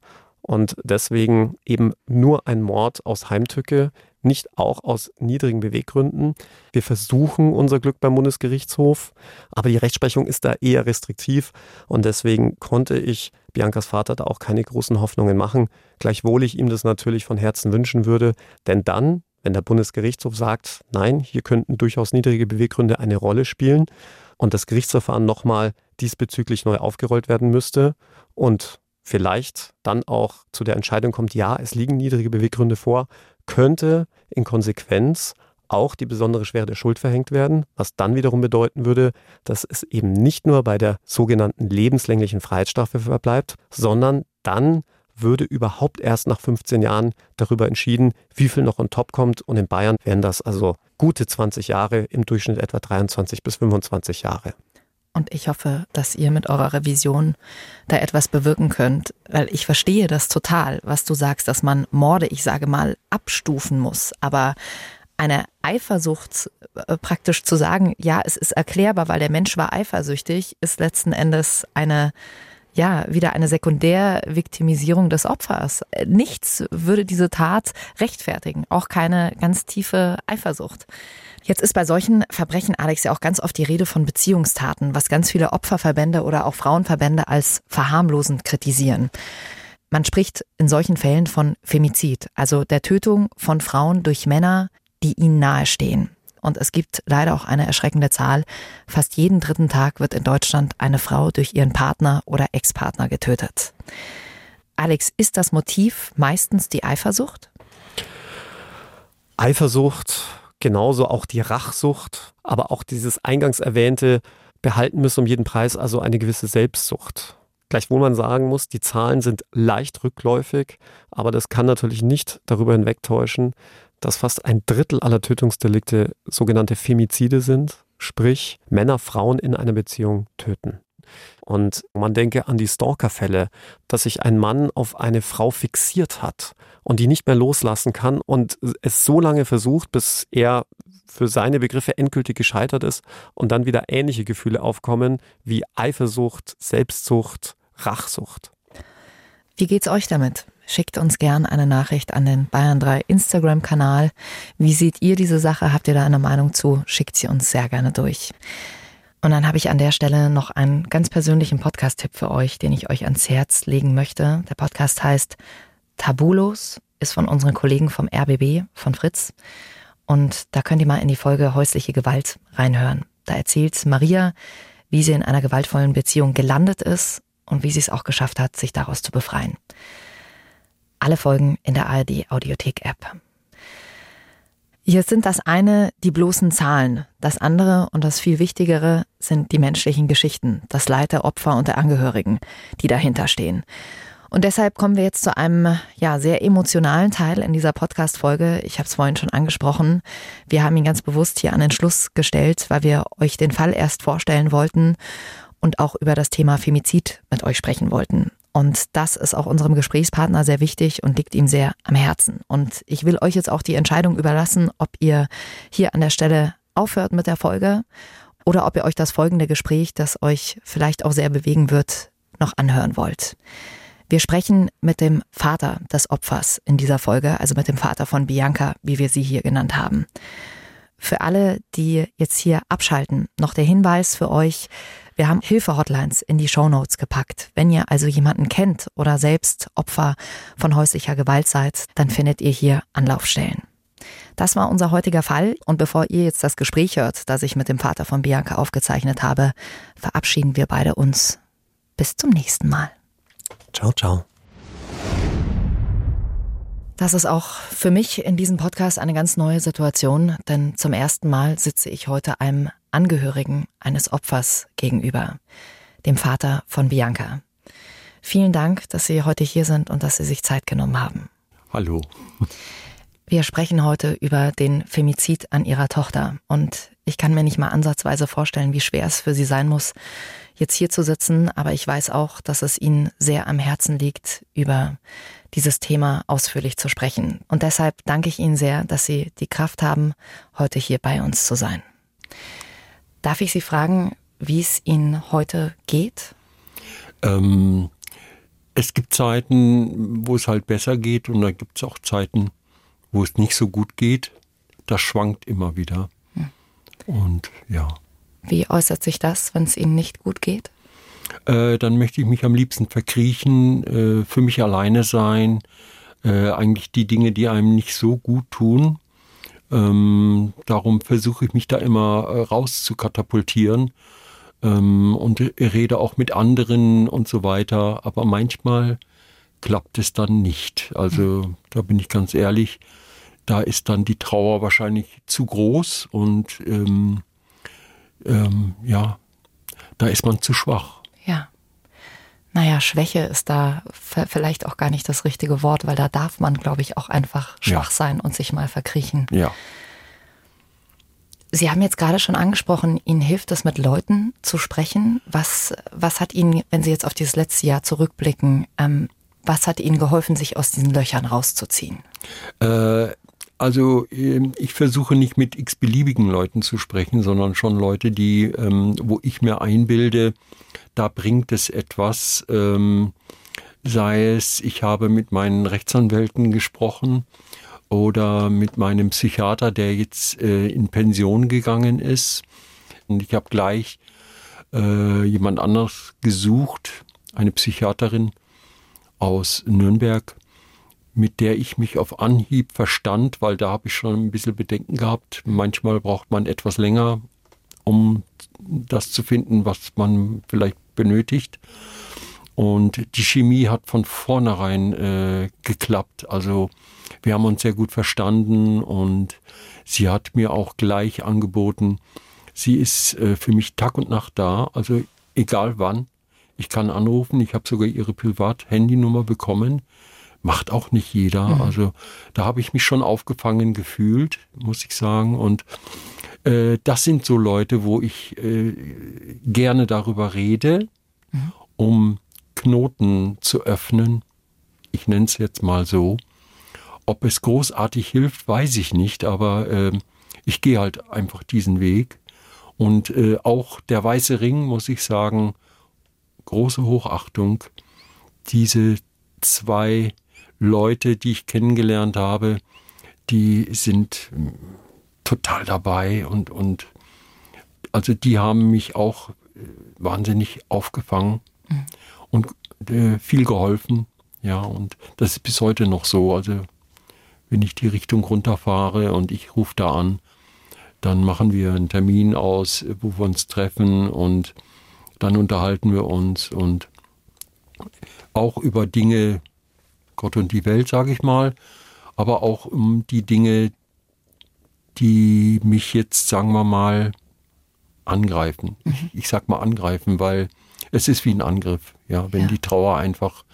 S5: und deswegen eben nur ein Mord aus Heimtücke, nicht auch aus niedrigen Beweggründen. Wir versuchen unser Glück beim Bundesgerichtshof, aber die Rechtsprechung ist da eher restriktiv und deswegen konnte ich Biancas Vater da auch keine großen Hoffnungen machen, gleichwohl ich ihm das natürlich von Herzen wünschen würde, denn dann, wenn der Bundesgerichtshof sagt, nein, hier könnten durchaus niedrige Beweggründe eine Rolle spielen und das Gerichtsverfahren nochmal diesbezüglich neu aufgerollt werden müsste und vielleicht dann auch zu der Entscheidung kommt, ja, es liegen niedrige Beweggründe vor, könnte in Konsequenz auch die besondere Schwere der Schuld verhängt werden, was dann wiederum bedeuten würde, dass es eben nicht nur bei der sogenannten lebenslänglichen Freiheitsstrafe verbleibt, sondern dann würde überhaupt erst nach 15 Jahren darüber entschieden, wie viel noch on top kommt. Und in Bayern wären das also gute 20 Jahre, im Durchschnitt etwa 23 bis 25 Jahre.
S4: Und ich hoffe, dass ihr mit eurer Revision da etwas bewirken könnt, weil ich verstehe das total, was du sagst, dass man Morde, ich sage mal, abstufen muss. Aber eine Eifersucht äh, praktisch zu sagen, ja, es ist erklärbar, weil der Mensch war eifersüchtig, ist letzten Endes eine ja, wieder eine Sekundärviktimisierung des Opfers. Nichts würde diese Tat rechtfertigen, auch keine ganz tiefe Eifersucht. Jetzt ist bei solchen Verbrechen, Alex, ja auch ganz oft die Rede von Beziehungstaten, was ganz viele Opferverbände oder auch Frauenverbände als verharmlosend kritisieren. Man spricht in solchen Fällen von Femizid, also der Tötung von Frauen durch Männer, die ihnen nahestehen. Und es gibt leider auch eine erschreckende Zahl. Fast jeden dritten Tag wird in Deutschland eine Frau durch ihren Partner oder Ex-Partner getötet. Alex, ist das Motiv meistens die Eifersucht?
S5: Eifersucht, genauso auch die Rachsucht, aber auch dieses eingangs erwähnte behalten müssen um jeden Preis, also eine gewisse Selbstsucht. Gleichwohl man sagen muss, die Zahlen sind leicht rückläufig, aber das kann natürlich nicht darüber hinwegtäuschen, dass fast ein Drittel aller Tötungsdelikte sogenannte Femizide sind, sprich Männer Frauen in einer Beziehung töten. Und man denke an die Stalker-Fälle, dass sich ein Mann auf eine Frau fixiert hat und die nicht mehr loslassen kann und es so lange versucht, bis er für seine Begriffe endgültig gescheitert ist und dann wieder ähnliche Gefühle aufkommen wie Eifersucht, Selbstsucht, Rachsucht.
S4: Wie geht's euch damit? Schickt uns gern eine Nachricht an den Bayern 3 Instagram-Kanal. Wie seht ihr diese Sache? Habt ihr da eine Meinung zu? Schickt sie uns sehr gerne durch. Und dann habe ich an der Stelle noch einen ganz persönlichen Podcast-Tipp für euch, den ich euch ans Herz legen möchte. Der Podcast heißt Tabulos, ist von unseren Kollegen vom RBB, von Fritz. Und da könnt ihr mal in die Folge häusliche Gewalt reinhören. Da erzählt Maria, wie sie in einer gewaltvollen Beziehung gelandet ist und wie sie es auch geschafft hat, sich daraus zu befreien. Alle Folgen in der ARD Audiothek App. Hier sind das eine die bloßen Zahlen, das andere und das viel wichtigere sind die menschlichen Geschichten, das Leid der Opfer und der Angehörigen, die dahinter stehen. Und deshalb kommen wir jetzt zu einem ja sehr emotionalen Teil in dieser Podcast Folge. Ich habe es vorhin schon angesprochen. Wir haben ihn ganz bewusst hier an den Schluss gestellt, weil wir euch den Fall erst vorstellen wollten und auch über das Thema Femizid mit euch sprechen wollten. Und das ist auch unserem Gesprächspartner sehr wichtig und liegt ihm sehr am Herzen. Und ich will euch jetzt auch die Entscheidung überlassen, ob ihr hier an der Stelle aufhört mit der Folge oder ob ihr euch das folgende Gespräch, das euch vielleicht auch sehr bewegen wird, noch anhören wollt. Wir sprechen mit dem Vater des Opfers in dieser Folge, also mit dem Vater von Bianca, wie wir sie hier genannt haben. Für alle, die jetzt hier abschalten, noch der Hinweis für euch, wir haben Hilfe-Hotlines in die Shownotes gepackt. Wenn ihr also jemanden kennt oder selbst Opfer von häuslicher Gewalt seid, dann findet ihr hier Anlaufstellen. Das war unser heutiger Fall und bevor ihr jetzt das Gespräch hört, das ich mit dem Vater von Bianca aufgezeichnet habe, verabschieden wir beide uns. Bis zum nächsten Mal.
S5: Ciao, ciao.
S4: Das ist auch für mich in diesem Podcast eine ganz neue Situation, denn zum ersten Mal sitze ich heute einem Angehörigen eines Opfers gegenüber, dem Vater von Bianca. Vielen Dank, dass Sie heute hier sind und dass Sie sich Zeit genommen haben.
S6: Hallo.
S4: Wir sprechen heute über den Femizid an ihrer Tochter. Und ich kann mir nicht mal ansatzweise vorstellen, wie schwer es für sie sein muss, jetzt hier zu sitzen. Aber ich weiß auch, dass es ihnen sehr am Herzen liegt, über dieses Thema ausführlich zu sprechen. Und deshalb danke ich Ihnen sehr, dass Sie die Kraft haben, heute hier bei uns zu sein. Darf ich Sie fragen, wie es Ihnen heute geht?
S6: Ähm, es gibt Zeiten, wo es halt besser geht und dann gibt es auch Zeiten, wo es nicht so gut geht. Das schwankt immer wieder. Hm. Und ja.
S4: Wie äußert sich das, wenn es Ihnen nicht gut geht?
S6: Äh, dann möchte ich mich am liebsten verkriechen, äh, für mich alleine sein, äh, eigentlich die Dinge, die einem nicht so gut tun. Ähm, darum versuche ich mich da immer äh, raus zu katapultieren ähm, und rede auch mit anderen und so weiter. Aber manchmal klappt es dann nicht. Also da bin ich ganz ehrlich, da ist dann die Trauer wahrscheinlich zu groß und ähm, ähm, ja, da ist man zu schwach.
S4: Ja. Naja, Schwäche ist da vielleicht auch gar nicht das richtige Wort, weil da darf man, glaube ich, auch einfach schwach ja. sein und sich mal verkriechen.
S6: Ja.
S4: Sie haben jetzt gerade schon angesprochen, Ihnen hilft es, mit Leuten zu sprechen. Was, was hat Ihnen, wenn Sie jetzt auf dieses letzte Jahr zurückblicken, ähm, was hat Ihnen geholfen, sich aus diesen Löchern rauszuziehen?
S6: Äh, also ähm, ich versuche nicht mit x-beliebigen Leuten zu sprechen, sondern schon Leute, die, ähm, wo ich mir einbilde, da bringt es etwas. Ähm, sei es, ich habe mit meinen Rechtsanwälten gesprochen oder mit meinem Psychiater, der jetzt äh, in Pension gegangen ist. Und ich habe gleich äh, jemand anderes gesucht, eine Psychiaterin aus Nürnberg, mit der ich mich auf Anhieb verstand, weil da habe ich schon ein bisschen Bedenken gehabt. Manchmal braucht man etwas länger, um das zu finden, was man vielleicht benötigt. Und die Chemie hat von vornherein äh, geklappt. Also wir haben uns sehr gut verstanden und sie hat mir auch gleich angeboten, sie ist äh, für mich Tag und Nacht da, also egal wann. Ich kann anrufen, ich habe sogar ihre Privat-Handynummer bekommen macht auch nicht jeder. Mhm. Also da habe ich mich schon aufgefangen gefühlt, muss ich sagen. Und äh, das sind so Leute, wo ich äh, gerne darüber rede, mhm. um Knoten zu öffnen. Ich nenne es jetzt mal so. Ob es großartig hilft, weiß ich nicht, aber äh, ich gehe halt einfach diesen Weg. Und äh, auch der Weiße Ring, muss ich sagen, große Hochachtung. Diese zwei Leute, die ich kennengelernt habe, die sind hm, total dabei und, und also die haben mich auch äh, wahnsinnig aufgefangen mhm. und äh, viel geholfen. Ja, und das ist bis heute noch so. Also wenn ich die Richtung runterfahre und ich rufe da an, dann machen wir einen Termin aus, wo wir uns treffen und dann unterhalten wir uns und auch über Dinge, Gott und die Welt, sage ich mal, aber auch um die Dinge, die mich jetzt, sagen wir mal, angreifen. Mhm. Ich, ich sag mal angreifen, weil es ist wie ein Angriff, ja, wenn ja. die Trauer einfach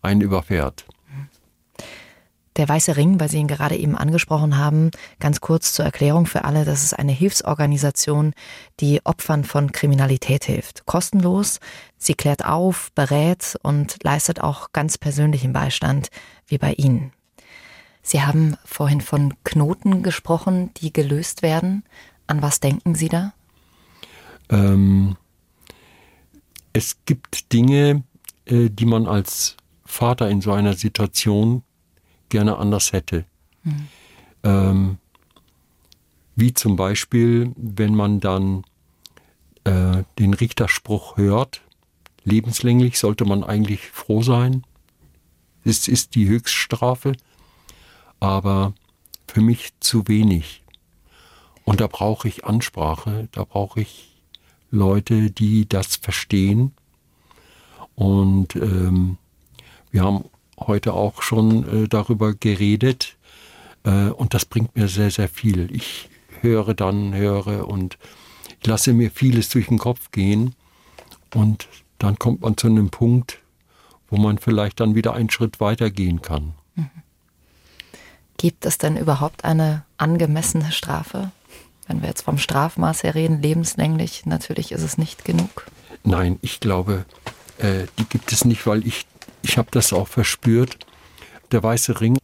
S6: einen überfährt.
S4: Der Weiße Ring, weil Sie ihn gerade eben angesprochen haben, ganz kurz zur Erklärung für alle, das ist eine Hilfsorganisation, die Opfern von Kriminalität hilft. Kostenlos. Sie klärt auf, berät und leistet auch ganz persönlichen Beistand, wie bei Ihnen. Sie haben vorhin von Knoten gesprochen, die gelöst werden. An was denken Sie da?
S6: Ähm, es gibt Dinge, äh, die man als Vater in so einer Situation gerne anders hätte. Mhm. Ähm, wie zum Beispiel, wenn man dann äh, den Richterspruch hört, lebenslänglich sollte man eigentlich froh sein. Es ist die Höchststrafe, aber für mich zu wenig. Und da brauche ich Ansprache, da brauche ich Leute, die das verstehen. Und ähm, wir haben heute auch schon äh, darüber geredet äh, und das bringt mir sehr, sehr viel. Ich höre dann, höre und ich lasse mir vieles durch den Kopf gehen und dann kommt man zu einem Punkt, wo man vielleicht dann wieder einen Schritt weiter gehen kann. Mhm.
S4: Gibt es denn überhaupt eine angemessene Strafe? Wenn wir jetzt vom Strafmaß her reden, lebenslänglich, natürlich ist es nicht genug.
S6: Nein, ich glaube, äh, die gibt es nicht, weil ich, ich habe das auch verspürt. Der Weiße Ring,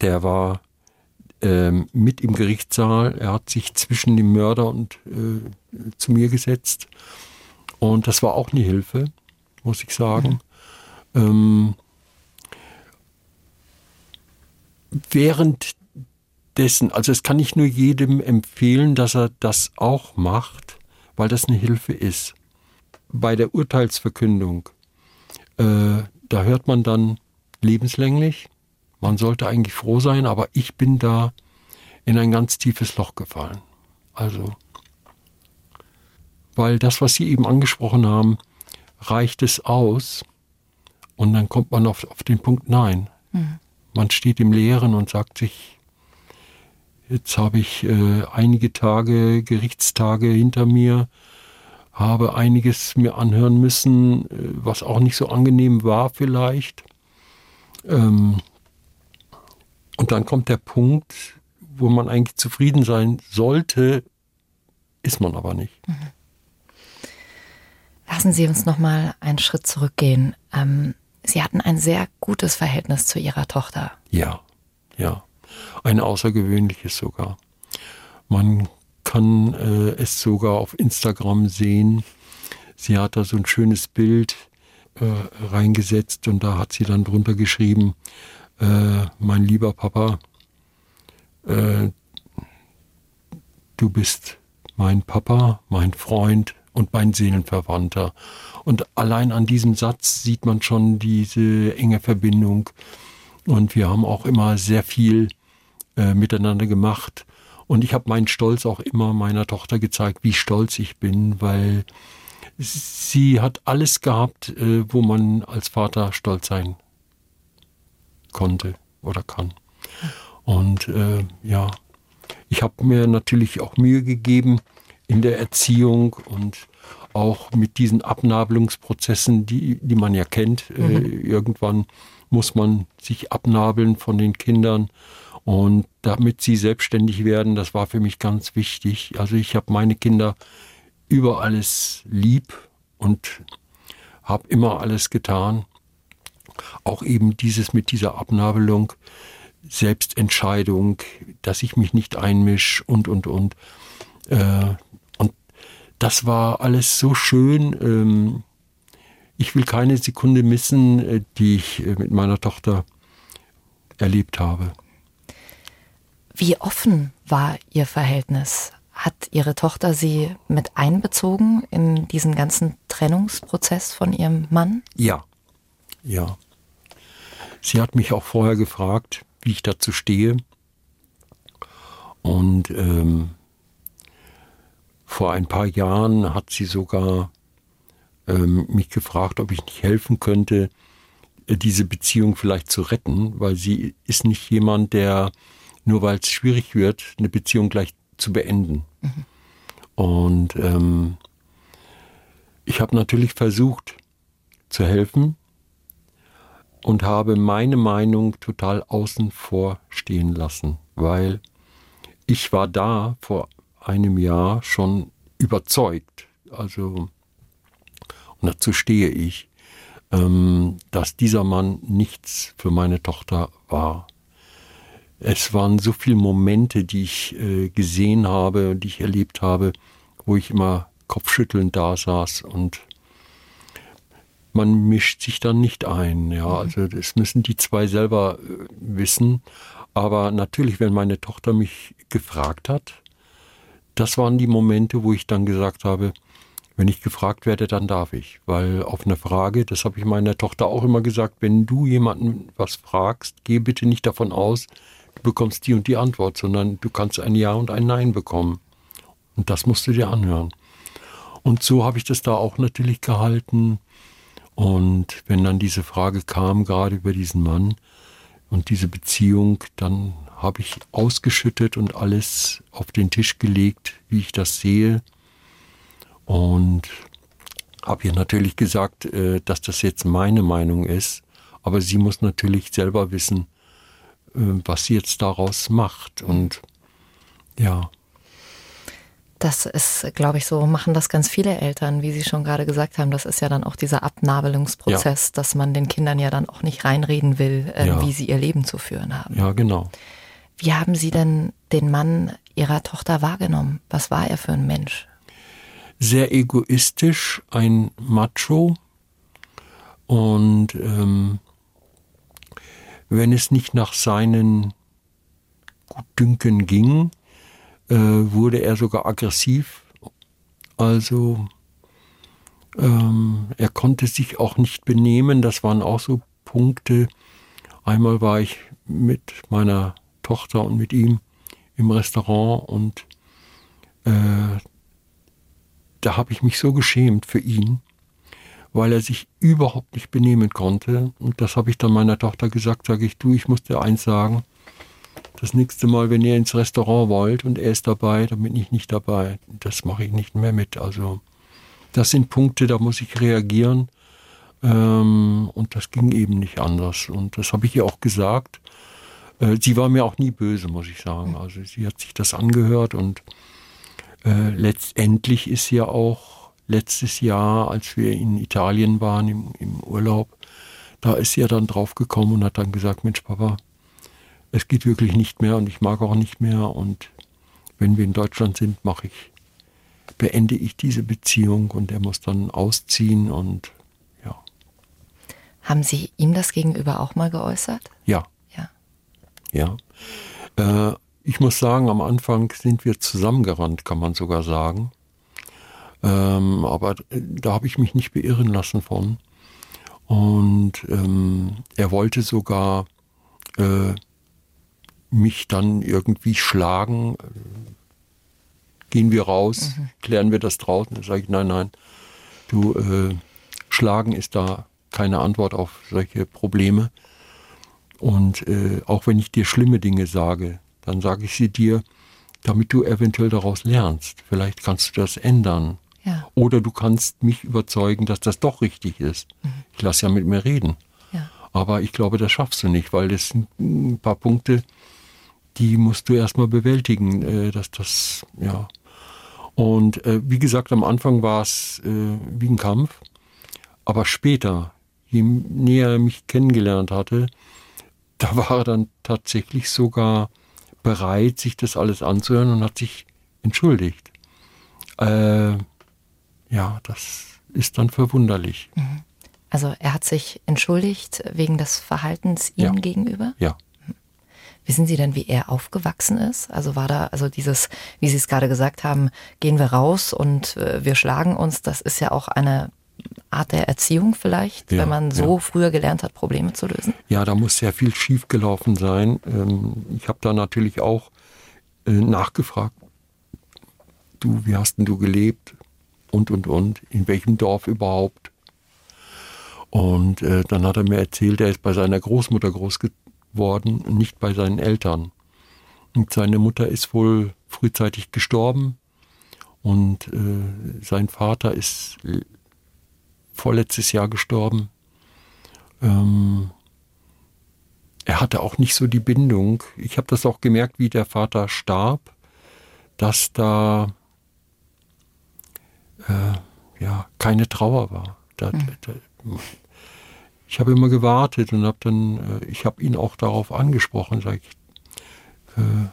S6: der war ähm, mit im Gerichtssaal. Er hat sich zwischen dem Mörder und äh, zu mir gesetzt. Und das war auch eine Hilfe, muss ich sagen. Mhm. Ähm, währenddessen, also es kann ich nur jedem empfehlen, dass er das auch macht, weil das eine Hilfe ist. Bei der Urteilsverkündung, äh, da hört man dann lebenslänglich. Man sollte eigentlich froh sein, aber ich bin da in ein ganz tiefes Loch gefallen. Also, weil das, was Sie eben angesprochen haben, reicht es aus? Und dann kommt man auf, auf den Punkt Nein. Mhm. Man steht im Leeren und sagt sich, jetzt habe ich äh, einige Tage, Gerichtstage hinter mir, habe einiges mir anhören müssen, äh, was auch nicht so angenehm war vielleicht. Ähm, und dann kommt der Punkt, wo man eigentlich zufrieden sein sollte, ist man aber nicht. Mhm.
S4: Lassen Sie uns noch mal einen Schritt zurückgehen. Ähm, Sie hatten ein sehr gutes Verhältnis zu Ihrer Tochter.
S6: Ja, ja. Ein außergewöhnliches sogar. Man kann äh, es sogar auf Instagram sehen. Sie hat da so ein schönes Bild äh, reingesetzt und da hat sie dann drunter geschrieben, äh, mein lieber Papa, äh, du bist mein Papa, mein Freund und mein Seelenverwandter. Und allein an diesem Satz sieht man schon diese enge Verbindung. Und wir haben auch immer sehr viel äh, miteinander gemacht. Und ich habe meinen Stolz auch immer meiner Tochter gezeigt, wie stolz ich bin, weil sie hat alles gehabt, äh, wo man als Vater stolz sein konnte oder kann. Und äh, ja, ich habe mir natürlich auch Mühe gegeben in der Erziehung und auch mit diesen Abnabelungsprozessen, die, die man ja kennt. Äh, mhm. Äh, irgendwann muss man sich abnabeln von den Kindern. Und damit sie selbstständig werden, das war für mich ganz wichtig. Also ich habe meine Kinder über alles lieb und habe immer alles getan. Auch eben dieses mit dieser Abnabelung, Selbstentscheidung, dass ich mich nicht einmische und, und, und. Äh, und das war alles so schön. Ähm, ich will keine Sekunde missen, äh, die ich äh, mit meiner Tochter erlebt habe.
S4: Wie offen war Ihr Verhältnis? Hat Ihre Tochter Sie mit einbezogen in diesen ganzen Trennungsprozess von Ihrem Mann?
S6: Ja, ja. Sie hat mich auch vorher gefragt, wie ich dazu stehe. Und ähm, vor ein paar Jahren hat sie sogar ähm, mich gefragt, ob ich nicht helfen könnte, äh, diese Beziehung vielleicht zu retten, weil sie ist nicht jemand, der nur weil es schwierig wird, eine Beziehung gleich zu beenden. Mhm. Und ähm, ich habe natürlich versucht zu helfen, und habe meine Meinung total außen vor stehen lassen, weil ich war da vor einem Jahr schon überzeugt, also und dazu stehe ich, ähm, dass dieser Mann nichts für meine Tochter war. Es waren so viele Momente, die ich äh, gesehen habe, die ich erlebt habe, wo ich immer kopfschüttelnd da saß und man mischt sich dann nicht ein. Ja, mhm. also das müssen die zwei selber äh, wissen. Aber natürlich, wenn meine Tochter mich gefragt hat, das waren die Momente, wo ich dann gesagt habe, wenn ich gefragt werde, dann darf ich. Weil auf eine Frage, das habe ich meiner Tochter auch immer gesagt, wenn du jemanden was fragst, geh bitte nicht davon aus, du bekommst die und die Antwort, sondern du kannst ein Ja und ein Nein bekommen. Und das musst du dir anhören. Und so habe ich das da auch natürlich gehalten. Und wenn dann diese Frage kam, gerade über diesen Mann und diese Beziehung, dann habe ich ausgeschüttet und alles auf den Tisch gelegt, wie ich das sehe. Und habe ihr natürlich gesagt, äh, dass das jetzt meine Meinung ist. Aber sie muss natürlich selber wissen, was sie jetzt daraus macht. Und ja.
S4: Das ist, glaube ich, so machen das ganz viele Eltern, wie Sie schon gerade gesagt haben. Das ist ja dann auch dieser Abnabelungsprozess, ja. dass man den Kindern ja dann auch nicht reinreden will, äh, ja. wie sie ihr Leben zu führen haben.
S6: Ja, genau.
S4: Wie haben Sie denn den Mann Ihrer Tochter wahrgenommen? Was war er für ein Mensch?
S6: Sehr egoistisch, ein Macho. Und ähm, wenn es nicht nach seinen Gutdünken ging, äh, wurde er sogar aggressiv. Also ähm, er konnte sich auch nicht benehmen. Das waren auch so Punkte. Einmal war ich mit meiner Tochter und mit ihm im Restaurant und äh, da habe ich mich so geschämt für ihn, weil er sich überhaupt nicht benehmen konnte. Und das habe ich dann meiner Tochter gesagt, sage ich, du, ich muss dir eins sagen, das nächste Mal, wenn ihr ins Restaurant wollt und er ist dabei, dann bin ich nicht dabei. Das mache ich nicht mehr mit. Also das sind Punkte, da muss ich reagieren. Ähm, und das ging eben nicht anders. Und das habe ich ihr auch gesagt. Äh, sie war mir auch nie böse, muss ich sagen. Also sie hat sich das angehört und äh, letztendlich ist ja auch letztes Jahr, als wir in Italien waren im, im Urlaub, da ist sie ja dann drauf gekommen und hat dann gesagt, Mensch Papa, es geht wirklich nicht mehr und ich mag auch nicht mehr und wenn wir in Deutschland sind, mache ich, beende ich diese Beziehung und er muss dann ausziehen und ja.
S4: Haben Sie ihm das gegenüber auch mal geäußert?
S6: Ja.
S4: Ja.
S6: Ja. Äh, ich muss sagen, am Anfang sind wir zusammengerannt, kann man sogar sagen. Ähm, aber da habe ich mich nicht beirren lassen von. Und ähm, er wollte sogar äh, mich dann irgendwie schlagen. Gehen wir raus, mhm. klären wir das draußen. Dann sage ich, nein, nein, du, äh, schlagen ist da keine Antwort auf solche Probleme. Und äh, auch wenn ich dir schlimme Dinge sage, dann sage ich sie dir, damit du eventuell daraus lernst. Vielleicht kannst du das ändern. Ja. Oder du kannst mich überzeugen, dass das doch richtig ist. Mhm. Ich lasse ja mit mir reden. Ja. Aber ich glaube, das schaffst du nicht, weil das sind ein paar Punkte, die musst du erstmal bewältigen, äh, dass das, ja. Und äh, wie gesagt, am Anfang war es äh, wie ein Kampf, aber später, je näher er mich kennengelernt hatte, da war er dann tatsächlich sogar bereit, sich das alles anzuhören und hat sich entschuldigt. Äh, ja, das ist dann verwunderlich. Mhm.
S4: Also er hat sich entschuldigt wegen des Verhaltens Ihnen
S6: ja.
S4: gegenüber?
S6: Ja.
S4: Wissen Sie denn, wie er aufgewachsen ist? Also war da, also dieses, wie Sie es gerade gesagt haben, gehen wir raus und äh, wir schlagen uns, das ist ja auch eine Art der Erziehung vielleicht, ja, wenn man so ja. früher gelernt hat, Probleme zu lösen?
S6: Ja, da muss sehr viel schiefgelaufen sein. Ähm, ich habe da natürlich auch äh, nachgefragt, du, wie hast denn du gelebt? Und, und, und, in welchem Dorf überhaupt? Und äh, dann hat er mir erzählt, er ist bei seiner Großmutter groß worden, nicht bei seinen Eltern. Und seine Mutter ist wohl frühzeitig gestorben und äh, sein Vater ist vorletztes Jahr gestorben. Ähm, er hatte auch nicht so die Bindung. Ich habe das auch gemerkt, wie der Vater starb, dass da äh, ja keine Trauer war. Da, mhm. da, ich habe immer gewartet und habe dann, äh, ich habe ihn auch darauf angesprochen, sage ich, äh,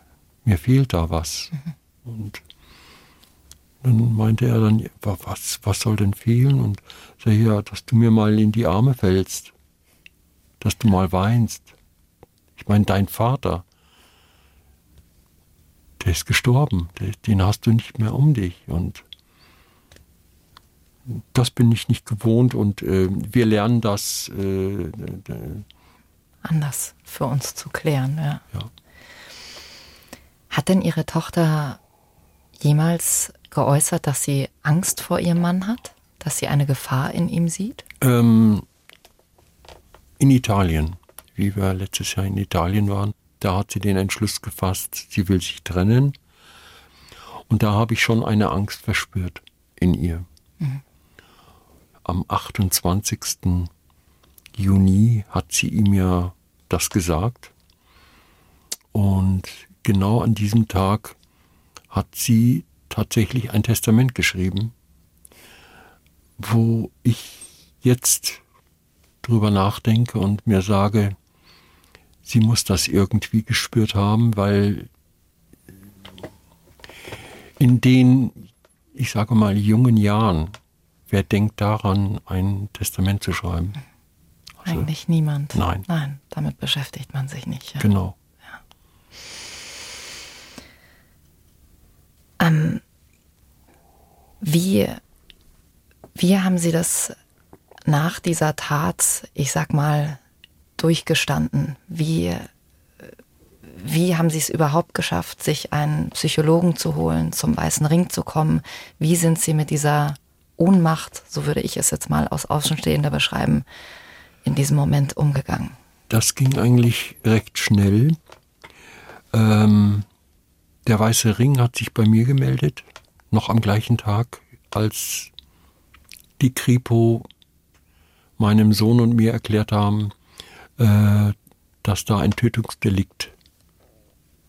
S6: mir fehlt da was. Mhm. Und dann meinte er dann, was, was soll denn fehlen? Und sage ja, dass du mir mal in die Arme fällst, dass du mal weinst. Ich meine, dein Vater, der ist gestorben, den hast du nicht mehr um dich. Und das bin ich nicht gewohnt und äh, wir lernen das äh,
S4: anders für uns zu klären. Ja.
S6: ja.
S4: Hat denn Ihre Tochter jemals geäußert, dass sie Angst vor ihrem Mann hat, dass sie eine Gefahr in ihm sieht?
S6: Ähm, in Italien, wie wir letztes Jahr in Italien waren, da hat sie den Entschluss gefasst, sie will sich trennen. Und da habe ich schon eine Angst verspürt in ihr. Mhm am 28. Juni hat sie ihm ja das gesagt. Und genau an diesem Tag hat sie tatsächlich ein Testament geschrieben, wo ich jetzt drüber nachdenke und mir sage, sie muss das irgendwie gespürt haben, weil in den, ich sage mal, jungen Jahren, wer denkt daran, ein Testament zu schreiben?
S4: Also, Eigentlich niemand.
S6: Nein.
S4: Nein, damit beschäftigt man sich nicht.
S6: Ja. Genau.
S4: Ja. Ähm, wie, wie haben Sie das nach dieser Tat, ich sag mal, durchgestanden? Wie, wie haben Sie es überhaupt geschafft, sich einen Psychologen zu holen, zum Weißen Ring zu kommen? Wie sind Sie mit dieser Ohnmacht, so würde ich es jetzt mal aus Außenstehender beschreiben, in diesem Moment umgegangen?
S6: Das ging eigentlich recht schnell. Ähm, der Weiße Ring hat sich bei mir gemeldet, noch am gleichen Tag, als die Kripo meinem Sohn und mir erklärt haben, äh, dass da ein Tötungsdelikt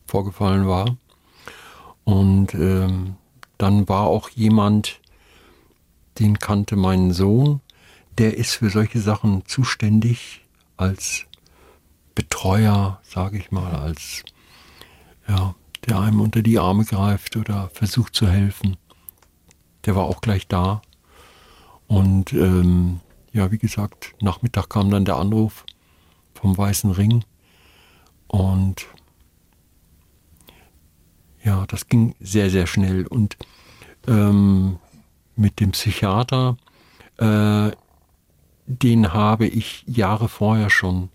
S6: vorgefallen war. Und ähm, dann war auch jemand, den kannte mein Sohn, der ist für solche Sachen zuständig als Betreuer, sage ich mal, als ja, der einem unter die Arme greift oder versucht zu helfen. Der war auch gleich da. Und ähm, ja, wie gesagt, Nachmittag kam dann der Anruf vom Weißen Ring. Und ja, das ging sehr, sehr schnell. Und ähm, mit dem Psychiater, äh, den habe ich Jahre vorher schon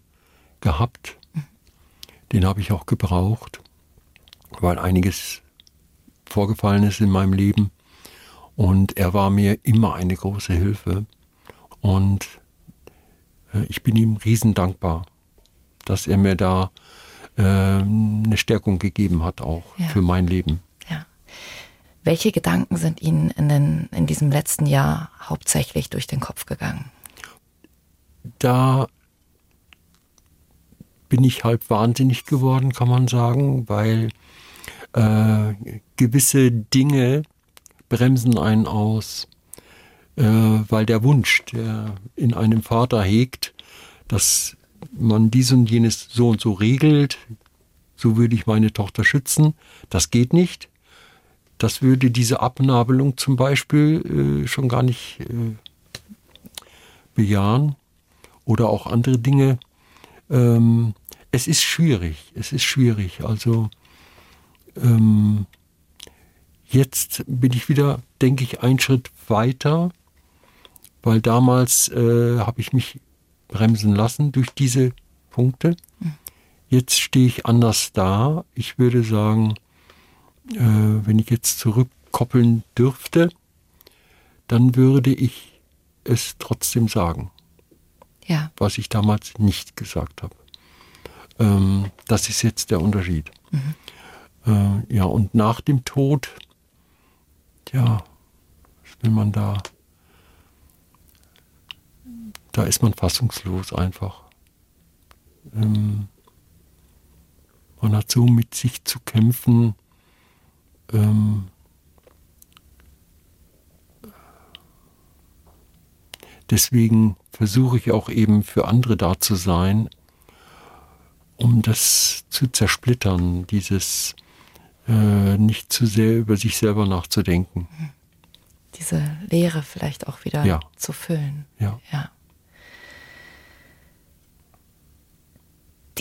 S6: gehabt. Den habe ich auch gebraucht, weil einiges vorgefallen ist in meinem Leben. Und er war mir immer eine große Hilfe. Und äh, ich bin ihm riesen dankbar, dass er mir da äh, eine Stärkung gegeben hat, auch ja. für mein Leben.
S4: Welche Gedanken sind Ihnen in, den, in diesem letzten Jahr hauptsächlich durch den Kopf gegangen?
S6: Da bin ich halb wahnsinnig geworden, kann man sagen, weil äh, gewisse Dinge bremsen einen aus äh, weil der Wunsch, der in einem Vater hegt, dass man dies und jenes so und so regelt, so würde ich meine Tochter schützen, das geht nicht. Das würde diese Abnabelung zum Beispiel äh, schon gar nicht äh, bejahen oder auch andere Dinge. Ähm, es ist schwierig, es ist schwierig. Also ähm, jetzt bin ich wieder, denke ich, einen Schritt weiter weil damals äh, habe ich mich bremsen lassen durch diese Punkte. Jetzt stehe ich anders da. Ich würde sagen, äh, wenn ich jetzt zurückkoppeln dürfte, dann würde ich es trotzdem sagen.
S4: Ja.
S6: Was ich damals nicht gesagt habe. Ähm, das ist jetzt der Unterschied. Mhm. Äh, ja, und nach dem Tod, ja, was will man da da ist man fassungslos einfach. Ähm, man hat so mit sich zu kämpfen. Ähm, deswegen versuche ich auch eben für andere da zu sein, um das zu zersplittern, dieses äh, nicht zu sehr über sich selber nachzudenken.
S4: Diese Leere vielleicht auch wieder
S6: ja.
S4: zu füllen.
S6: Ja.
S4: ja.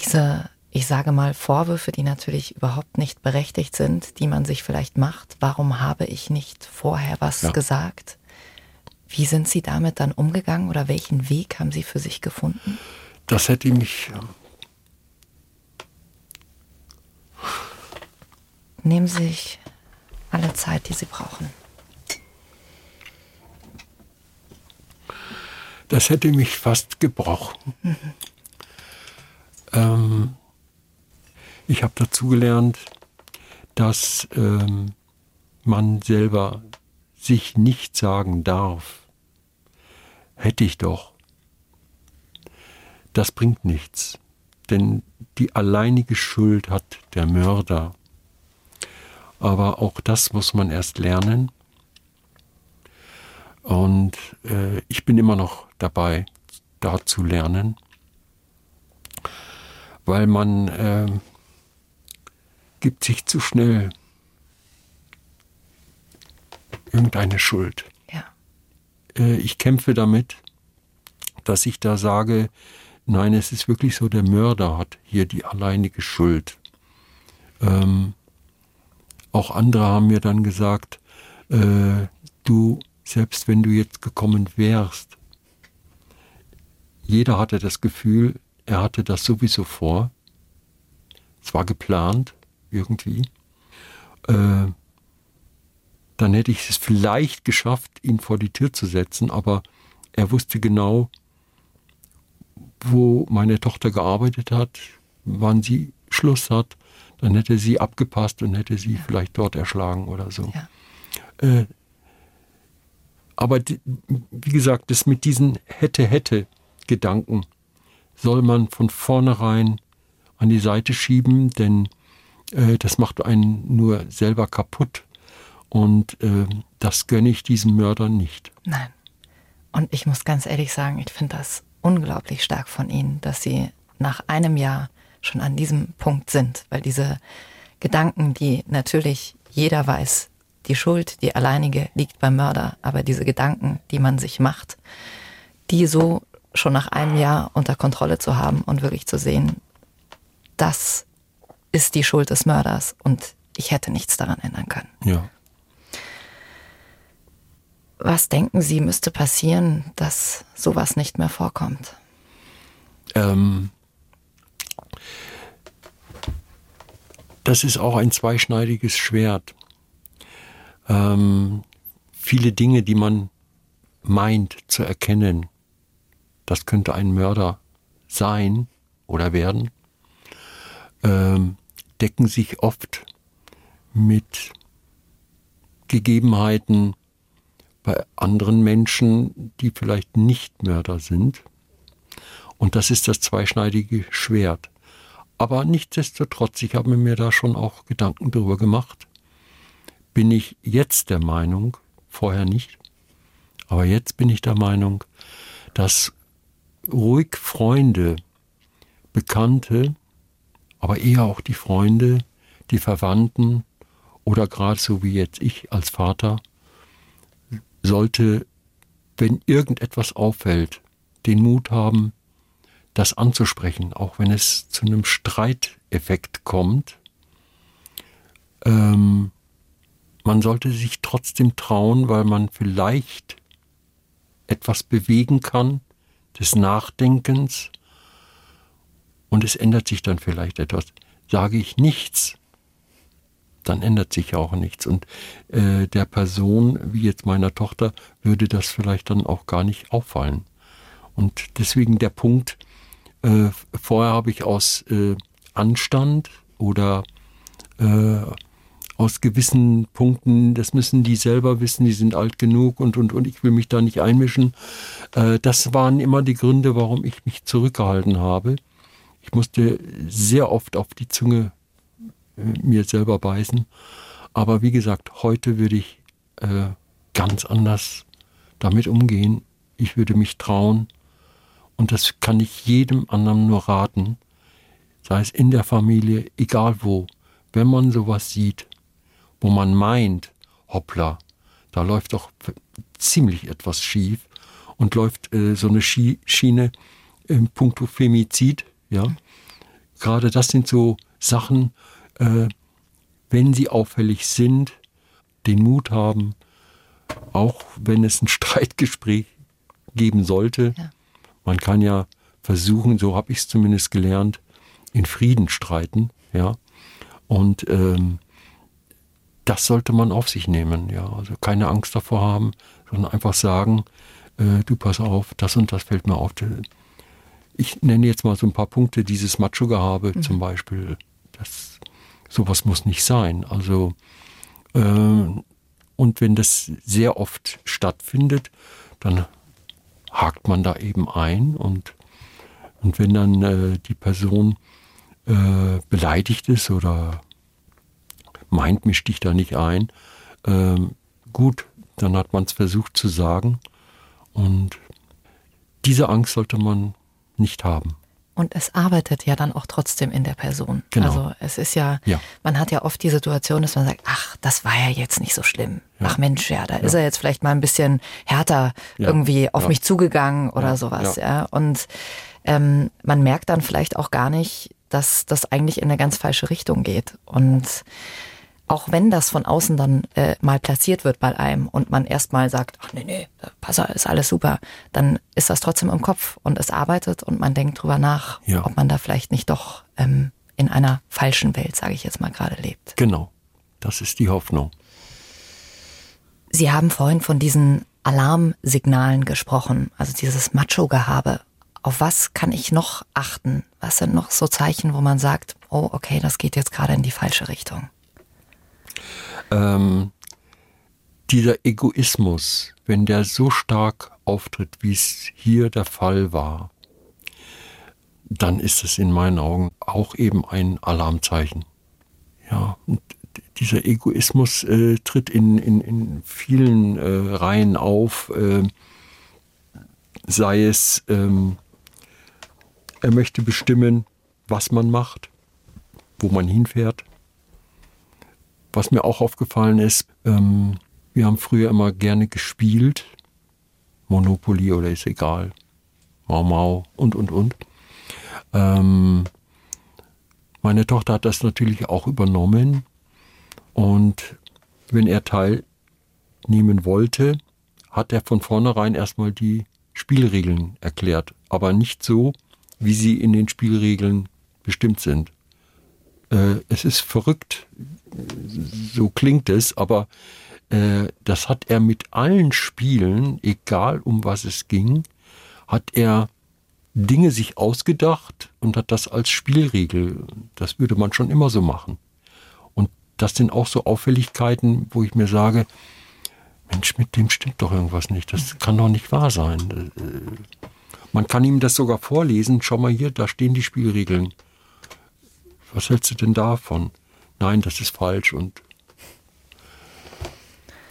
S4: diese, ich sage mal, Vorwürfe, die natürlich überhaupt nicht berechtigt sind, die man sich vielleicht macht. Warum habe ich nicht vorher was ja. gesagt? Wie sind Sie damit dann umgegangen oder welchen Weg haben Sie für sich gefunden?
S6: Das hätte mich.
S4: Nehmen Sie sich alle Zeit, die Sie brauchen.
S6: Das hätte mich fast gebrochen. Mhm. Ähm, ich habe dazugelernt, dass ähm, man selber sich nicht sagen darf, hätte ich doch. Das bringt nichts. denn die alleinige Schuld hat der Mörder. Aber auch das muss man erst lernen. Und äh, ich bin immer noch dabei, da zu lernen, weil man äh, gibt sich zu schnell irgendeine Schuld.
S4: Ja.
S6: Äh, ich kämpfe damit, dass ich da sage, nein, es ist wirklich so, der Mörder hat hier die alleinige Schuld. Ähm, auch andere haben mir dann gesagt, äh, du, selbst wenn du jetzt gekommen wärst, jeder hatte das Gefühl, er hatte das sowieso vor. Es war geplant, irgendwie. Äh, dann hätte ich es vielleicht geschafft, ihn vor die Tür zu setzen, aber er wusste genau, wo meine Tochter gearbeitet hat, wann sie Schluss hat, dann hätte sie abgepasst und hätte sie ja. vielleicht dort erschlagen oder so. Ja. Äh, aber die, wie gesagt, das mit diesen hätte, hätte Gedanken soll man von vornherein an die Seite schieben, denn äh, das macht einen nur selber kaputt. Und äh, das gönne ich diesem Mörder nicht.
S4: Nein. Und ich muss ganz ehrlich sagen, ich finde das unglaublich stark von Ihnen, dass Sie nach einem Jahr schon an diesem Punkt sind, weil diese Gedanken, die natürlich jeder weiß, die Schuld, die alleinige liegt beim Mörder, aber diese Gedanken, die man sich macht, die so schon nach einem Jahr unter Kontrolle zu haben und wirklich zu sehen, das ist die Schuld des Mörders und ich hätte nichts daran ändern können.
S6: Ja.
S4: Was denken Sie, müsste passieren, dass sowas nicht mehr vorkommt?
S6: Ähm, das ist auch ein zweischneidiges Schwert. Ähm, viele Dinge, die man meint zu erkennen, das könnte ein Mörder sein oder werden, ähm, decken sich oft mit Gegebenheiten, bei anderen Menschen, die vielleicht nicht Mörder sind. Und das ist das zweischneidige Schwert. Aber nichtsdestotrotz, ich habe mir da schon auch Gedanken darüber gemacht, bin ich jetzt der Meinung, vorher nicht, aber jetzt bin ich der Meinung, dass ruhig Freunde, Bekannte, aber eher auch die Freunde, die Verwandten oder gerade so wie jetzt ich als Vater sollte, wenn irgendetwas auffällt, den Mut haben, das anzusprechen, auch wenn es zu einem Streiteffekt kommt. Ähm, man sollte sich trotzdem trauen, weil man vielleicht etwas bewegen kann, des Nachdenkens, und es ändert sich dann vielleicht etwas. Sage ich nichts, dann ändert sich ja auch nichts. Und äh, der Person, wie jetzt meiner Tochter, würde das vielleicht dann auch gar nicht auffallen. Und deswegen der Punkt, äh, vorher habe ich aus äh, Anstand oder äh, aus gewissen Punkten, das müssen die selber wissen, die sind alt genug und, und, und ich will mich da nicht einmischen. Äh, das waren immer die Gründe, warum ich mich zurückgehalten habe. Ich musste sehr oft auf die Zunge mir selber beißen. Aber wie gesagt, heute würde ich äh, ganz anders damit umgehen. Ich würde mich trauen. Und das kann ich jedem anderen nur raten, sei es in der Familie, egal wo, wenn man sowas sieht, wo man meint, hoppla, da läuft doch ziemlich etwas schief und läuft äh, so eine Schiene im Punkto Femizid, ja. Gerade das sind so Sachen, äh, wenn sie auffällig sind, den Mut haben, auch wenn es ein Streitgespräch geben sollte. Ja. Man kann ja versuchen, so habe ich es zumindest gelernt, in Frieden streiten, ja. Und ähm, das sollte man auf sich nehmen, ja. Also keine Angst davor haben, sondern einfach sagen, äh, du pass auf, das und das fällt mir auf. Ich nenne jetzt mal so ein paar Punkte, dieses Macho-Gehabe mhm. zum Beispiel. Das sowas muss nicht sein. Also äh, und wenn das sehr oft stattfindet, dann hakt man da eben ein und Und wenn dann äh, die Person äh, beleidigt ist oder meint, misch dich da nicht ein, ähm, gut, dann hat man es versucht zu sagen. Und diese Angst sollte man nicht haben.
S4: Und es arbeitet ja dann auch trotzdem in der Person.
S6: Genau.
S4: Also es ist ja,
S6: Ja.
S4: man hat ja oft die Situation, dass man sagt, ach, das war ja jetzt nicht so schlimm.
S6: Ja.
S4: Ach Mensch, ja, da ist er jetzt vielleicht mal ein bisschen härter
S6: Ja.
S4: irgendwie auf
S6: Ja.
S4: mich zugegangen oder
S6: Ja.
S4: sowas, ja.
S6: Ja.
S4: Und ähm, man merkt dann vielleicht auch gar nicht, dass das eigentlich in eine ganz falsche Richtung geht. Und auch wenn das von außen dann äh, mal platziert wird bei einem und man erstmal sagt, ach nee, nee, pass auf, ist alles super, dann ist das trotzdem im Kopf und es arbeitet und man denkt drüber nach,
S6: Ja.
S4: ob man da vielleicht nicht doch ähm, in einer falschen Welt, sage ich jetzt mal gerade, lebt.
S6: Genau, das ist die Hoffnung.
S4: Sie haben vorhin von diesen Alarmsignalen gesprochen, also dieses Macho-Gehabe. Auf was kann ich noch achten? Was sind noch so Zeichen, wo man sagt, oh, okay, das geht jetzt gerade in die falsche Richtung?
S6: Ähm, dieser Egoismus, wenn der so stark auftritt, wie es hier der Fall war, dann ist es in meinen Augen auch eben ein Alarmzeichen. Ja, und dieser Egoismus äh, tritt in, in, in vielen äh, Reihen auf, äh, sei es, ähm, er möchte bestimmen, was man macht, wo man hinfährt, was mir auch aufgefallen ist, ähm, wir haben früher immer gerne gespielt. Monopoly oder ist egal. Mau Mau und, und, und. Ähm, meine Tochter hat das natürlich auch übernommen. Und wenn er teilnehmen wollte, hat er von vornherein erstmal die Spielregeln erklärt. Aber nicht so, wie sie in den Spielregeln bestimmt sind. Äh, es ist verrückt, so klingt es, aber äh, das hat er mit allen Spielen, egal um was es ging, hat er Dinge sich ausgedacht und hat das als Spielregel. Das würde man schon immer so machen. Und das sind auch so Auffälligkeiten, wo ich mir sage, Mensch, mit dem stimmt doch irgendwas nicht. Das kann doch nicht wahr sein. Äh, Man kann ihm das sogar vorlesen. Schau mal hier, da stehen die Spielregeln. Was hältst du denn davon? Nein, das ist falsch. Und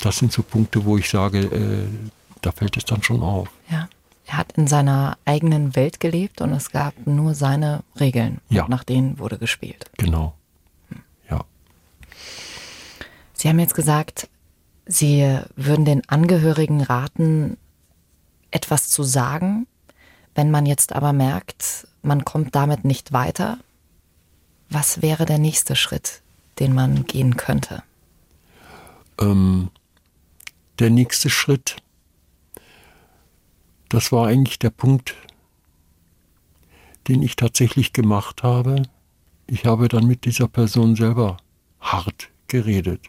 S6: das sind so Punkte, wo ich sage, äh, da fällt es dann schon auf.
S4: Ja. Er hat in seiner eigenen Welt gelebt und es gab nur seine Regeln.
S6: Ja.
S4: Nach denen wurde gespielt.
S6: Genau. Ja.
S4: Sie haben jetzt gesagt, Sie würden den Angehörigen raten, etwas zu sagen. Wenn man jetzt aber merkt, man kommt damit nicht weiter, was wäre der nächste Schritt, den man gehen könnte?
S6: Ähm, der nächste Schritt, das war eigentlich der Punkt, den ich tatsächlich gemacht habe. Ich habe dann mit dieser Person selber hart geredet.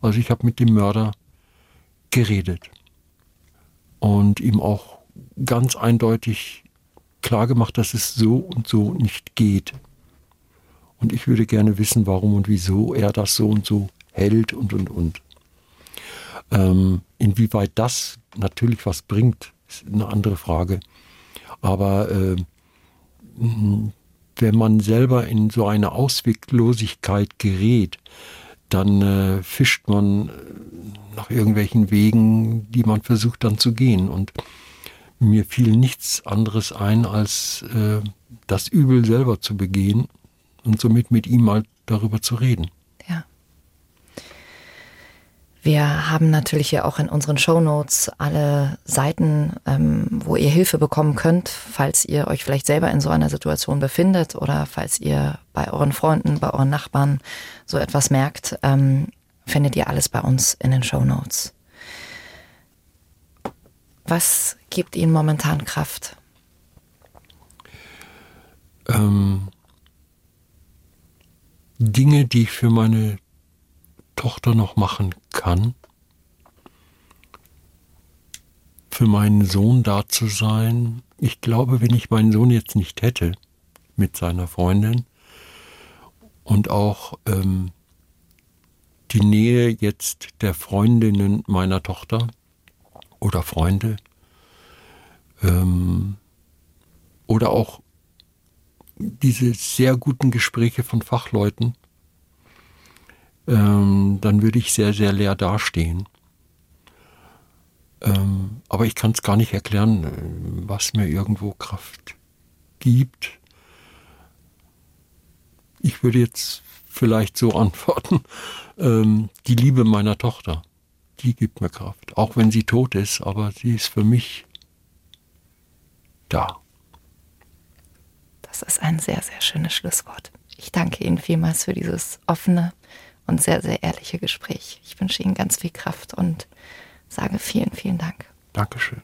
S6: Also ich habe mit dem Mörder geredet und ihm auch ganz eindeutig klargemacht, dass es so und so nicht geht. Und ich würde gerne wissen, warum und wieso er das so und so hält und und und. Ähm, inwieweit das natürlich was bringt, ist eine andere Frage. Aber äh, wenn man selber in so eine Ausweglosigkeit gerät, dann äh, fischt man äh, nach irgendwelchen Wegen, die man versucht dann zu gehen. Und mir fiel nichts anderes ein, als äh, das Übel selber zu begehen und somit mit ihm mal darüber zu reden.
S4: Ja. Wir haben natürlich ja auch in unseren Shownotes alle Seiten, ähm, wo ihr Hilfe bekommen könnt, falls ihr euch vielleicht selber in so einer Situation befindet oder falls ihr bei euren Freunden, bei euren Nachbarn so etwas merkt, ähm, findet ihr alles bei uns in den Shownotes. Was gibt Ihnen momentan Kraft?
S6: Ähm, Dinge, die ich für meine Tochter noch machen kann, für meinen Sohn da zu sein. Ich glaube, wenn ich meinen Sohn jetzt nicht hätte mit seiner Freundin und auch ähm, die Nähe jetzt der Freundinnen meiner Tochter oder Freunde, ähm, oder auch diese sehr guten Gespräche von Fachleuten, ähm, dann würde ich sehr, sehr leer dastehen. Ähm, aber ich kann es gar nicht erklären, äh, was mir irgendwo Kraft gibt. Ich würde jetzt vielleicht so antworten, ähm, die Liebe meiner Tochter, die gibt mir Kraft. Auch wenn sie tot ist, aber sie ist für mich da.
S4: Das ist ein sehr, sehr schönes Schlusswort. Ich danke Ihnen vielmals für dieses offene und sehr, sehr ehrliche Gespräch. Ich wünsche Ihnen ganz viel Kraft und sage vielen, vielen Dank.
S6: Dankeschön.